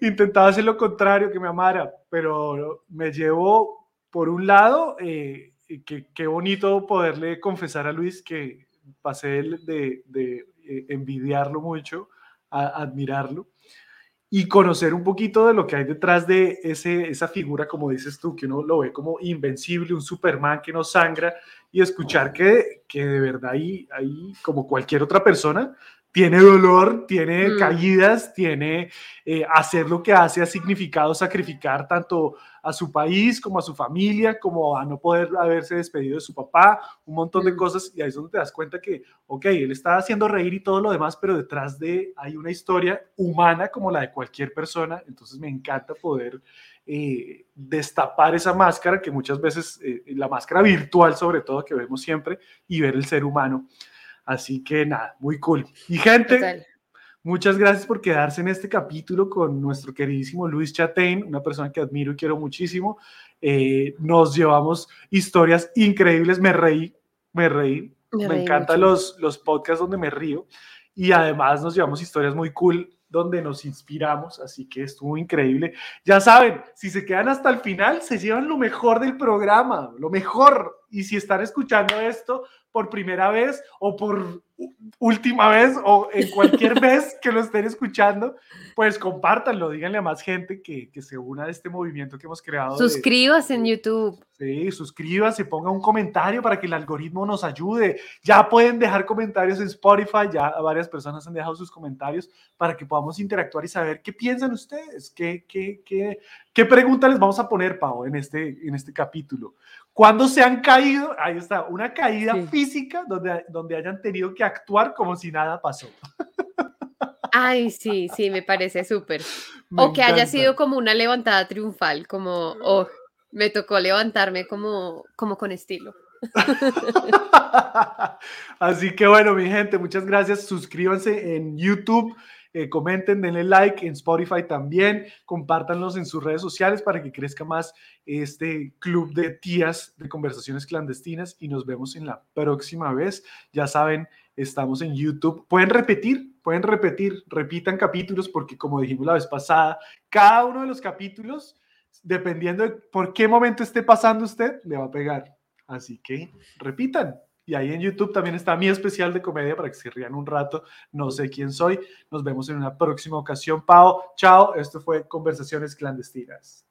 Intentaba hacer lo contrario, que me amara, pero me llevo por un lado eh, que qué bonito poderle confesar a Luis que pasé de, de- de, eh, envidiarlo mucho a admirarlo y conocer un poquito de lo que hay detrás de ese, esa figura, como dices tú, que uno lo ve como invencible, un Superman que no sangra, y escuchar que, que de verdad ahí, ahí, como cualquier otra persona, tiene dolor, tiene Mm. caídas, tiene eh, hacer lo que hace, ha significado sacrificar tanto a su país como a su familia, como a no poder haberse despedido de su papá, un montón de Mm. cosas, y ahí es donde te das cuenta que, ok, él está haciendo reír y todo lo demás, pero detrás de hay una historia humana como la de cualquier persona, entonces me encanta poder eh, destapar esa máscara que muchas veces, eh, la máscara virtual sobre todo que vemos siempre, y ver el ser humano. Así que nada, muy cool. Y gente, Total. Muchas gracias por quedarse en este capítulo con nuestro queridísimo Luis Chatein, una persona que admiro y quiero muchísimo. Eh, nos llevamos historias increíbles, me reí, me reí. Me Me, encantan los, los podcasts donde me río y además nos llevamos historias muy cool donde nos inspiramos, así que estuvo increíble. Ya saben, si se quedan hasta el final, se llevan lo mejor del programa, lo mejor. Y si están escuchando esto por primera vez o por última vez o en cualquier vez que lo estén escuchando, pues compártanlo, díganle a más gente que, que se una a este movimiento que hemos creado. de- Suscríbase en YouTube. Sí, suscríbanse, pongan un comentario para que el algoritmo nos ayude. Ya pueden dejar comentarios en Spotify, ya varias personas han dejado sus comentarios para que podamos interactuar y saber qué piensan ustedes, qué, qué, qué, qué pregunta les vamos a poner, Pau, en este, en este capítulo. ¿Cuándo se han caído? Ahí está, una caída Sí. física donde, donde hayan tenido que actuar como si nada pasó. Ay, sí, sí, me parece súper. Me O que haya sido como una levantada triunfal, como, oh, me tocó levantarme como, como con estilo. Así que bueno, mi gente, muchas gracias. Suscríbanse en YouTube, eh, comenten, denle like en Spotify también, compártanlos en sus redes sociales para que crezca más este club de tías de conversaciones clandestinas y nos vemos en la próxima vez. Ya saben, estamos en YouTube. Pueden repetir, pueden repetir, repitan capítulos porque como dijimos la vez pasada, cada uno de los capítulos, dependiendo de por qué momento esté pasando usted, le va a pegar. Así que repitan. Y ahí en YouTube también está mi especial de comedia para que se rían un rato. No sé quién soy. Nos vemos en una próxima ocasión. Pau, chao. Esto fue Conversaciones Clandestinas.